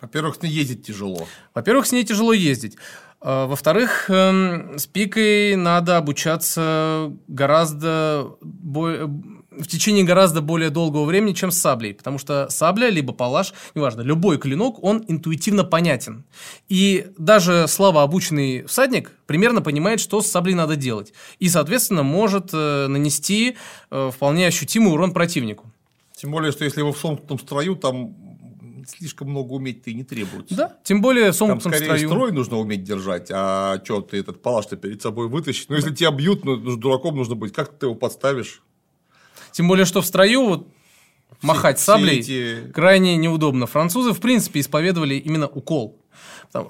Во-первых, с ней ездить тяжело. Во-первых, с ней тяжело ездить. А, во-вторых, эм, с пикой надо обучаться гораздо более в течение гораздо более долгого времени, чем с саблей, потому что сабля, либо палаш, неважно, любой клинок, он интуитивно понятен. И даже слабо обученный всадник примерно понимает, что с саблей надо делать. И, соответственно, может э, нанести э, вполне ощутимый урон противнику. Тем более, что если вы в сомкнутом строю, там слишком много уметь-то и не требуется. Да, тем более с Там опытом скорее строю. строй нужно уметь держать, а что ты этот палаш-то перед собой вытащить? Ну, если тебя бьют, ну, дураком нужно быть, как ты его подставишь? Тем более, что в строю вот махать все саблей эти- крайне неудобно. Французы, в принципе, исповедовали именно укол. Э,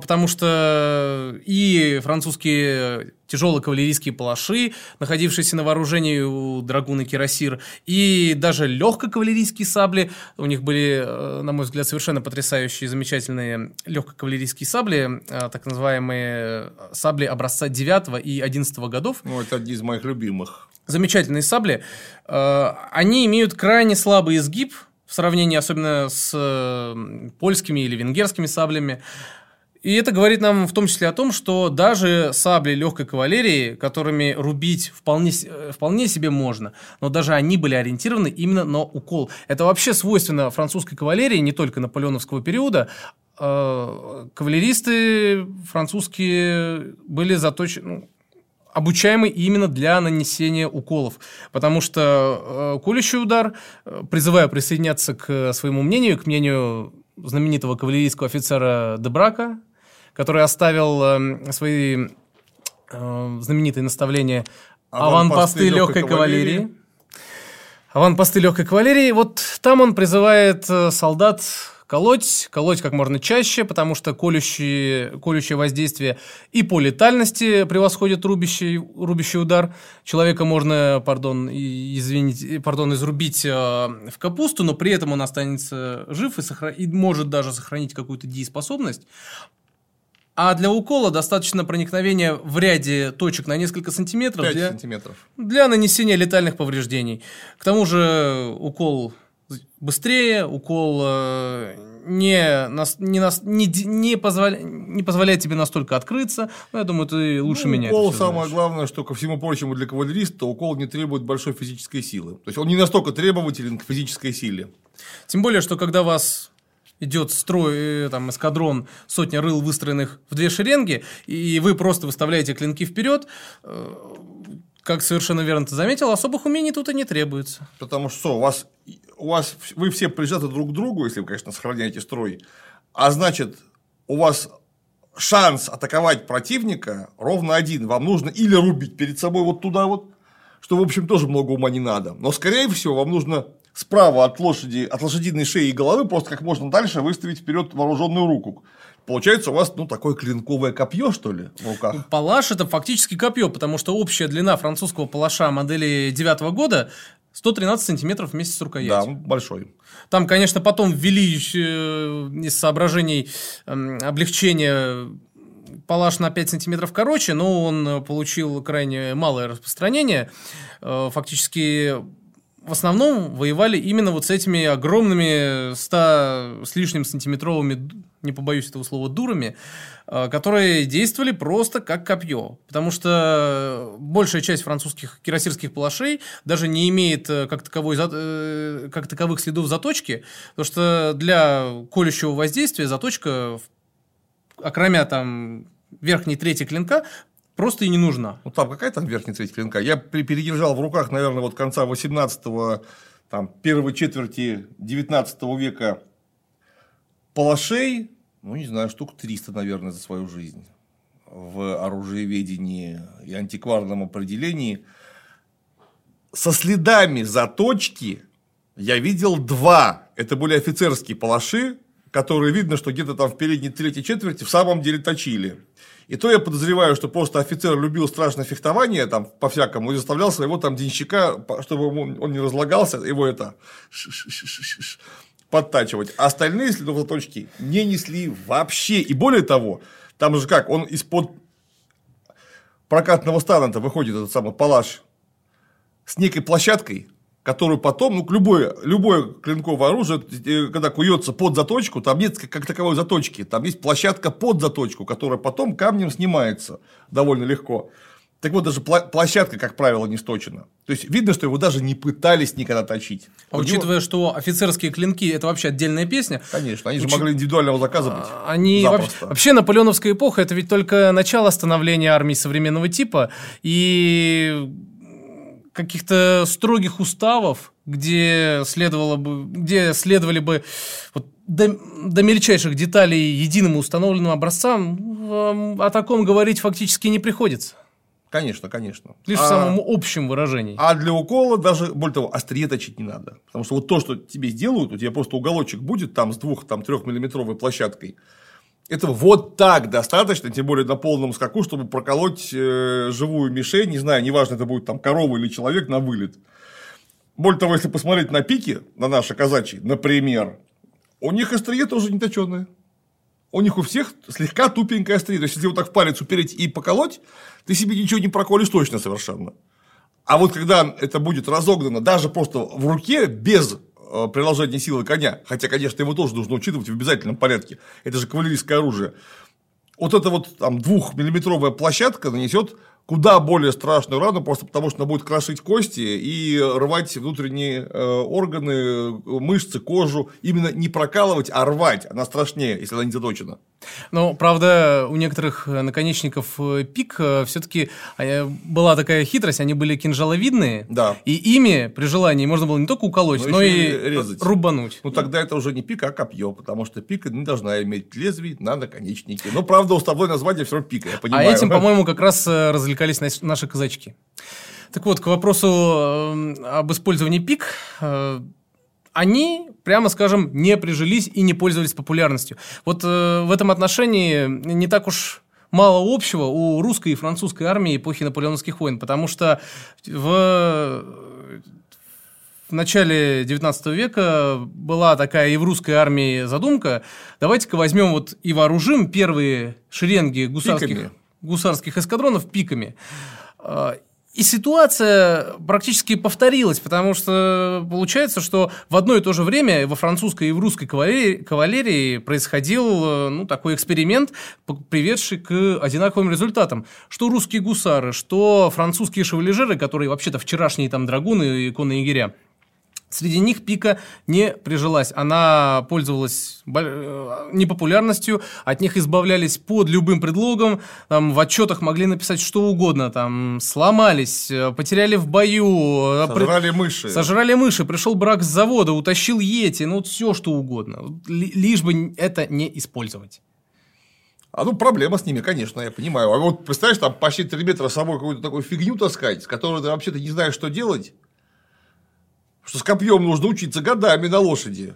потому что и французские тяжелые кавалерийские палаши, находившиеся на вооружении у драгуна Кирасир, и даже легкокавалерийские сабли, у них были, э, на мой взгляд, совершенно потрясающие, замечательные легкокавалерийские сабли, э, так называемые сабли образца 9 и 11 годов, Ну, это одни из моих любимых. замечательные сабли, э, они имеют крайне слабый изгиб в сравнении особенно с э, польскими или венгерскими саблями. И это говорит нам в том числе о том, что даже сабли легкой кавалерии, которыми рубить вполне, э, вполне себе можно, но даже они были ориентированы именно на укол. Это вообще свойственно французской кавалерии, не только наполеоновского периода. Э, Кавалеристы французские были заточены, ну, обучаемый именно для нанесения уколов. Потому что э, колющий удар, э, призываю присоединяться к своему мнению, к мнению знаменитого кавалерийского офицера Дебрака, который оставил э, свои э, знаменитые наставления Аванпосты легкой кавалерии. Аванпосты легкой кавалерии. Вот там он призывает э, солдат колоть, колоть как можно чаще, потому что колющие, колющее воздействие и по летальности превосходит рубящий, рубящий удар. Человека можно, пардон, извините, пардон, изрубить э, в капусту, но при этом он останется жив и, сохра- и может даже сохранить какую-то дееспособность. А для укола достаточно проникновения в ряде точек на несколько сантиметров 5 для, сантиметров. для нанесения летальных повреждений. К тому же укол быстрее, укол э, не, нас- не, нас- не, не, позволя- не позволяет тебе настолько открыться. Ну, я думаю, ты лучше Ну, меня. Укол самое знаешь. главное, что ко всему прочему для кавалериста укол не требует большой физической силы. То есть он не настолько требователен к физической силе. Тем более, что когда вас идет строй, э, там, эскадрон, сотня рыл, выстроенных в две шеренги, и вы просто выставляете клинки вперед, э, как совершенно верно ты заметил, особых умений тут и не требуется. Потому что у вас, у вас вы все прижаты друг к другу, если вы, конечно, сохраняете строй. А значит, у вас шанс атаковать противника ровно один. Вам нужно или рубить перед собой вот туда вот, что, в общем, тоже много ума не надо. Но, скорее всего, вам нужно справа от лошади, от лошадиной шеи и головы просто как можно дальше выставить вперед вооруженную руку. Получается у вас, ну, такое клинковое копье, что ли, в руках. Палаш это фактически копье, потому что общая длина французского палаша модели 9 года 113 сантиметров вместе с Да, рукоятью. большой. Там, конечно, потом ввели э, из соображений эм, облегчения палаш на 5 сантиметров короче, но он получил крайне малое распространение. Э, Фактически в основном воевали именно вот с этими огромными 100 с лишним сантиметровыми, не побоюсь этого слова, дурами, э, которые действовали просто как копье. Потому что большая часть французских кирасирских палашей даже не имеет э, как, таковой, э, как таковых следов заточки, потому что для колющего воздействия заточка, окромя там верхней трети клинка, просто и не нужна. Ну, там какая там верхняя треть клинка? Я передержал в руках, наверное, вот конца 18-го, там, первой четверти 19 века палашей, ну, не знаю, штук 300, наверное, за свою жизнь в оружиеведении и антикварном определении. Со следами заточки я видел два. Это были офицерские палаши, которые видно, что где-то там в передней третьей четверти в самом деле точили. И то я подозреваю, что просто офицер любил страшное фехтование там по-всякому и заставлял своего там денщика, чтобы он не разлагался, его это подтачивать. А остальные следов заточки не несли вообще. И более того, там же как, он из-под прокатного стана-то выходит этот самый палаш с некой площадкой, которую потом, ну, любое, любое клинковое оружие, э, когда куется под заточку, там нет как, таковой заточки, там есть площадка под заточку, которая потом камнем снимается довольно легко. Так вот, даже площадка, как правило, не сточена. То есть, видно, что его даже не пытались никогда точить. А У него- учитывая, что офицерские клинки это вообще отдельная песня, Конечно, они же Учи- могли индивидуального заказа быть. А, Они Запросто. вообще, вообще наполеоновская эпоха это ведь только начало становления армии современного типа и каких-то строгих уставов где следовало бы, где следовали бы вот, до, до мельчайших деталей единым установленным образцам, о таком говорить фактически не приходится. Конечно, конечно. Лишь а, в самом общем выражении. А для укола даже, более того, острие точить не надо. Потому что вот то, что тебе сделают, у тебя просто уголочек будет там с двух, там, трехмиллиметровой площадкой. Этого вот так достаточно, тем более на полном скаку, чтобы проколоть э, живую мишень, не знаю, неважно, это будет там корова или человек на вылет. Более того, если посмотреть на пики, на наши казачьи, например, у них острие тоже не точеное. У них у всех слегка тупенькое острие. То есть, если вот так в палец упереть и поколоть, ты себе ничего не проколешь точно совершенно. А вот когда это будет разогнано даже просто в руке, без э, приложения силы коня, хотя, конечно, его тоже нужно учитывать в обязательном порядке, это же кавалерийское оружие, вот эта вот там двухмиллиметровая площадка нанесет куда более страшную рану, просто потому что она будет крошить кости и рвать внутренние э, органы, мышцы, кожу. Именно не прокалывать, а рвать. Она страшнее, если она не заточена. Ну, правда, у некоторых наконечников э, пик э, все-таки была такая хитрость, они были кинжаловидные, да. и ими при желании можно было не только уколоть, но, но и резать. рубануть. Ну, тогда это уже не пик, а копье, потому что пика не должна иметь лезвий на наконечнике. Но, правда, уставное название все равно пика, я понимаю. А этим, [LAUGHS] по-моему, как раз развлекались наши казачки. Так вот, к вопросу э, об использовании пик они, прямо скажем, не прижились и не пользовались популярностью. Вот э, в этом отношении не так уж мало общего у русской и французской армии эпохи наполеоновских войн, потому что в в начале 19 века была такая и в русской армии задумка, давайте-ка возьмем вот и вооружим первые шеренги гусарских, гусарских эскадронов пиками. А, и ситуация практически повторилась, потому что получается, что в одно и то же время во французской и в русской кавалерии, кавалерии происходил ну, такой эксперимент, приведший к одинаковым результатам. Что русские гусары, что французские шевалежеры, которые вообще-то вчерашние там драгуны и конные егеря – Среди них Пика не прижилась. Она пользовалась э, непопулярностью, от них избавлялись под любым предлогом. Там, в отчетах могли написать что угодно. Там, сломались, э, потеряли в бою. Э, сожрали мыши. Сожрали мыши. Пришел брак с завода, утащил Йети. Ну, вот все что угодно. Лишь бы это не использовать. А ну, проблема с ними, конечно, я понимаю. А вот представляешь, там почти 3 метра с собой какую-то такую фигню таскать, с которой ты вообще-то не знаешь, что делать что с копьем нужно учиться годами на лошади.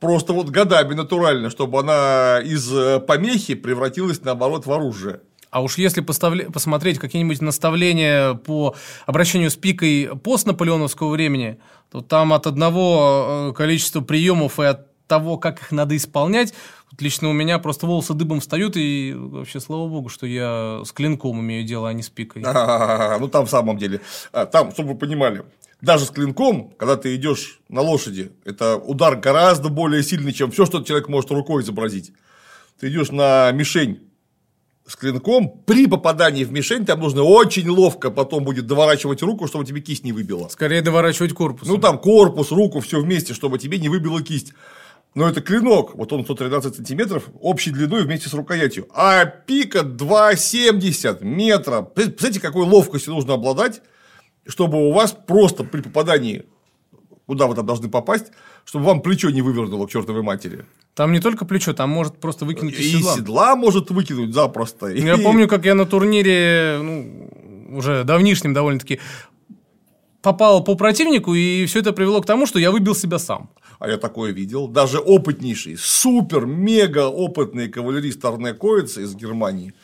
Просто вот годами натурально, чтобы она из э, помехи превратилась, наоборот, в оружие. А уж если поставле... посмотреть какие-нибудь наставления по обращению с пикой постнаполеоновского времени, то там от одного э, количества приемов и от того, как их надо исполнять, вот лично у меня просто волосы дыбом встают, и вообще, слава богу, что я с клинком имею дело, а не с пикой. А, [LAUGHS] ну там в самом деле, а, там, чтобы вы понимали, даже с клинком, когда ты идешь на лошади, это удар гораздо более сильный, чем все, что человек может рукой изобразить. Ты идешь на мишень с клинком, при попадании в мишень там нужно очень ловко потом будет доворачивать руку, чтобы тебе кисть не выбила. Скорее доворачивать корпус. Ну там корпус, руку, все вместе, чтобы тебе не выбила кисть. Но это клинок, вот он 113 сантиметров, общей длиной вместе с рукоятью. А пика 2,70 метра. Представляете, какой ловкостью нужно обладать, чтобы у вас просто при попадании, куда вы там должны попасть, чтобы вам плечо не вывернуло к чертовой матери. Там не только плечо, там может просто выкинуть из седла. И седла может выкинуть запросто. Я и... помню, как я на турнире, ну, уже давнишнем довольно-таки, попал по противнику, и все это привело к тому, что я выбил себя сам. А я такое видел. Даже опытнейший, супер, мега опытный кавалерист Арне Коица из Германии –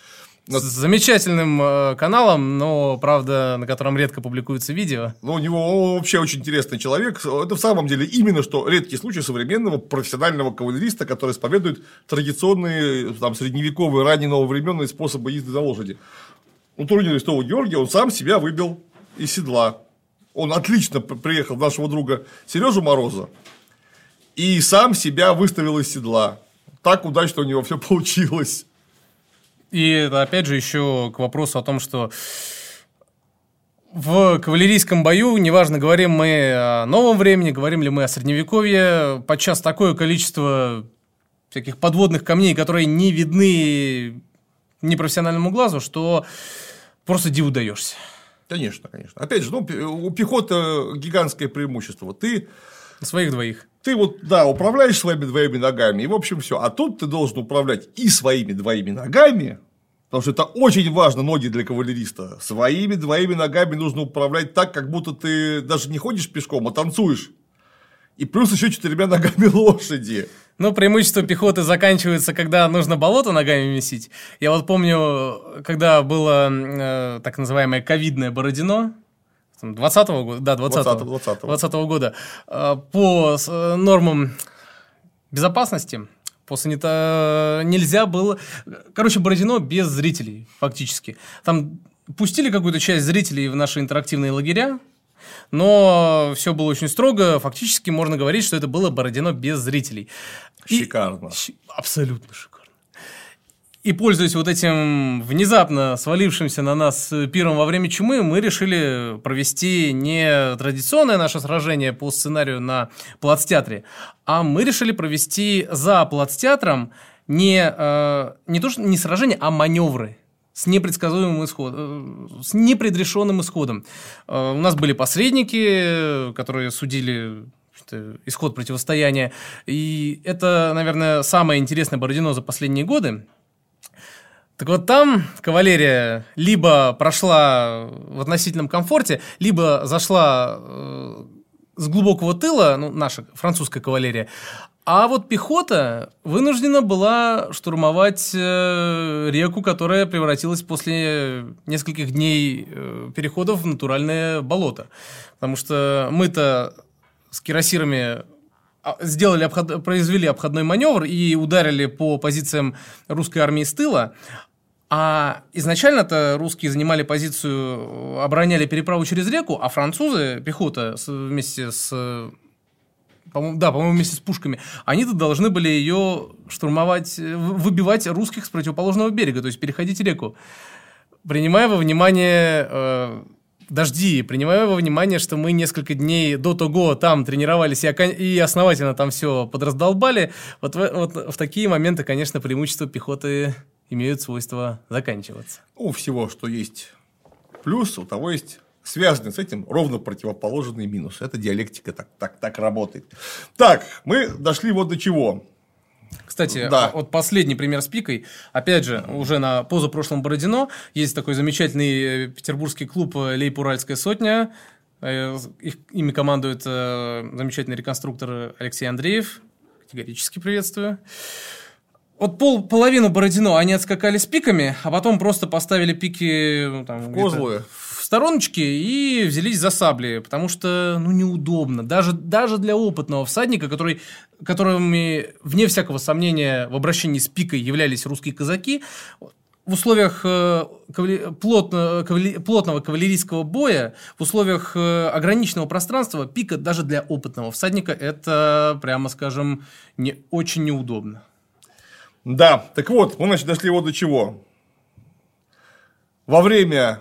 с замечательным э, каналом, но, правда, на котором редко публикуются видео. Ну, у него он вообще очень интересный человек. Это в самом деле именно что редкий случай современного профессионального кавалериста, который исповедует традиционные там, средневековые, ранние нововременные способы езды на лошади. На турнире Святого Георгия он сам себя выбил из седла. Он отлично приехал нашего друга Сережу Мороза и сам себя выставил из седла. Так удачно у него все получилось. И это, опять же, еще к вопросу о том, что в кавалерийском бою, неважно, говорим мы о новом времени, говорим ли мы о средневековье, подчас такое количество всяких подводных камней, которые не видны непрофессиональному глазу, что просто диву даешься. Конечно, конечно. Опять же, ну, у пехоты гигантское преимущество. Ты Своих двоих. Ты вот, да, управляешь своими двоими ногами, и, в общем, все. А тут ты должен управлять и своими двоими ногами, потому что это очень важно, ноги для кавалериста. Своими двоими ногами нужно управлять так, как будто ты даже не ходишь пешком, а танцуешь. И плюс еще четырьмя [LAUGHS] ногами лошади. Ну, преимущество пехоты заканчивается, когда нужно болото ногами месить. Я вот помню, когда было э, так называемое ковидное Бородино, 20-го года, да, 20-го, 20 -го. 20 -го года, э, по нормам безопасности, по санита... нельзя было... Короче, Бородино без зрителей, фактически. Там пустили какую-то часть зрителей в наши интерактивные лагеря, но все было очень строго. Фактически можно говорить, что это было Бородино без зрителей. Шикарно. И... Абсолютно шикарно. И пользуясь вот этим внезапно свалившимся на нас пиром во время чумы, мы решили провести не традиционное наше сражение по сценарию на плацтеатре, а мы решили провести за плацтеатром не, э, не то, что не сражение, а маневры с непредсказуемым исходом, э, с непредрешенным исходом. Э, у нас были посредники, которые судили исход противостояния. И это, наверное, самое интересное Бородино за последние годы. Так вот там кавалерия либо прошла в относительном комфорте, либо зашла э, с глубокого тыла, ну, наша французская кавалерия, а вот пехота вынуждена была штурмовать э, реку, которая превратилась после нескольких дней э, переходов в натуральное болото. Потому что мы-то с кирасирами а, сделали обход... произвели обходной маневр и ударили по позициям русской армии с тыла, а изначально-то русские занимали позицию, обороняли переправу через реку, а французы, пехота вместе с по да, по-моему, вместе с пушками, они-то должны были ее штурмовать, выбивать русских с противоположного берега, то есть переходить реку. Принимая во внимание э, дожди, принимая во внимание, что мы несколько дней до того там тренировались и, и основательно там все подраздолбали, вот в, вот в такие моменты, конечно, преимущество пехоты имеют свойство заканчиваться. У всего, что есть плюс, у того есть связанный с этим ровно противоположный минус. Это диалектика так, так, так работает. Так, мы дошли вот до чего. Кстати, да. вот последний пример с пикой. Опять же, уже на позапрошлом Бородино есть такой замечательный э, петербургский клуб э, Лейп-Уральская сотня. Э, их, ими командует замечательный реконструктор Алексей Андреев. Категорически приветствую. Вот пол, половину Бородино они отскакали с пиками, а потом просто поставили пики ну, там, Козлы. в стороночке и взялись за сабли, потому что ну, неудобно. Даже, даже для опытного всадника, который, которыми, вне всякого сомнения, в обращении с пикой являлись русские казаки, в условиях э, кавали... плотно, кавали... плотного кавалерийского боя, в условиях э, ограниченного пространства, пика даже для опытного всадника это, прямо скажем, не очень неудобно. Да, так вот, мы, значит, дошли вот до чего. Во время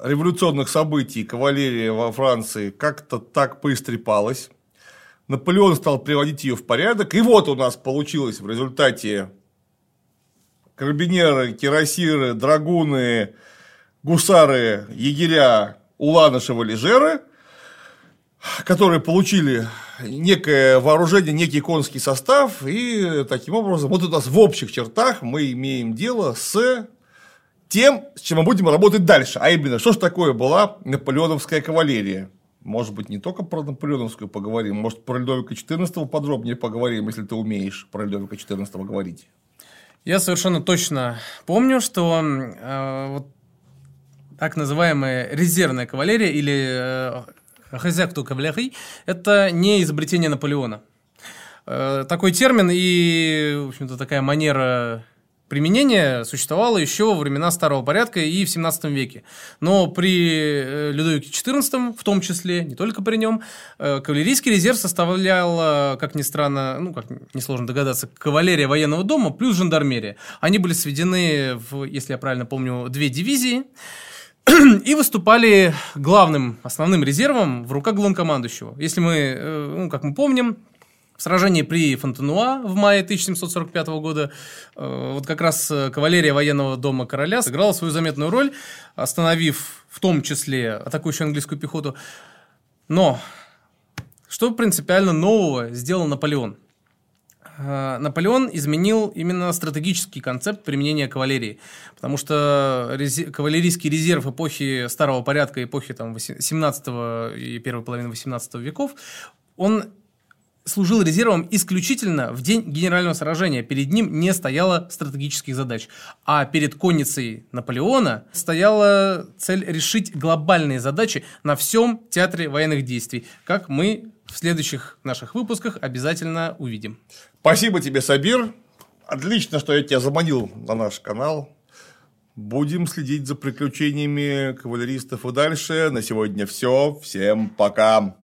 революционных событий кавалерия во Франции как-то так поистрепалась. Наполеон стал приводить ее в порядок. И вот у нас получилось в результате карабинеры, кирасиры, драгуны, гусары, егеря, уланы, шевалежеры – которые получили некое вооружение, некий конский состав, и таким образом, вот у нас в общих чертах мы имеем дело с тем, с чем мы будем работать дальше. А именно, что же такое была наполеоновская кавалерия? Может быть, не только про наполеоновскую поговорим, может, про Людовика XIV подробнее поговорим, если ты умеешь про Людовика XIV говорить. Я совершенно точно помню, что э, вот так называемая резервная кавалерия или э, Хазякту кавалерий – это не изобретение Наполеона. Э, такой термин и, в общем-то, такая манера применения существовала еще во времена Старого Порядка и в 17 веке. Но при э, Людовике XIV, в том числе, не только при нем, э, кавалерийский резерв составлял, как ни странно, ну, как несложно догадаться, кавалерия военного дома плюс жандармерия. Они были сведены в, если я правильно помню, две дивизии – и выступали главным, основным резервом в руках главнокомандующего. Если мы, э, ну, как мы помним, В сражении при Фонтенуа в мае 1745 года э, вот как раз э, кавалерия военного дома короля сыграла свою заметную роль, остановив в том числе атакующую английскую пехоту. Но что принципиально нового сделал Наполеон? Э, Наполеон изменил именно стратегический концепт применения кавалерии, потому что рези- кавалерийский резерв эпохи старого порядка, эпохи там, 17 и первой половины 18 веков, он служил резервом исключительно в день генерального сражения. Перед ним не стояло стратегических задач. А перед конницей Наполеона стояла цель решить глобальные задачи на всем театре военных действий, как мы в следующих наших выпусках обязательно увидим. Спасибо тебе, Сабир. Отлично, что я тебя заманил на наш канал. Будем следить за приключениями кавалеристов и дальше. На сегодня все. Всем пока.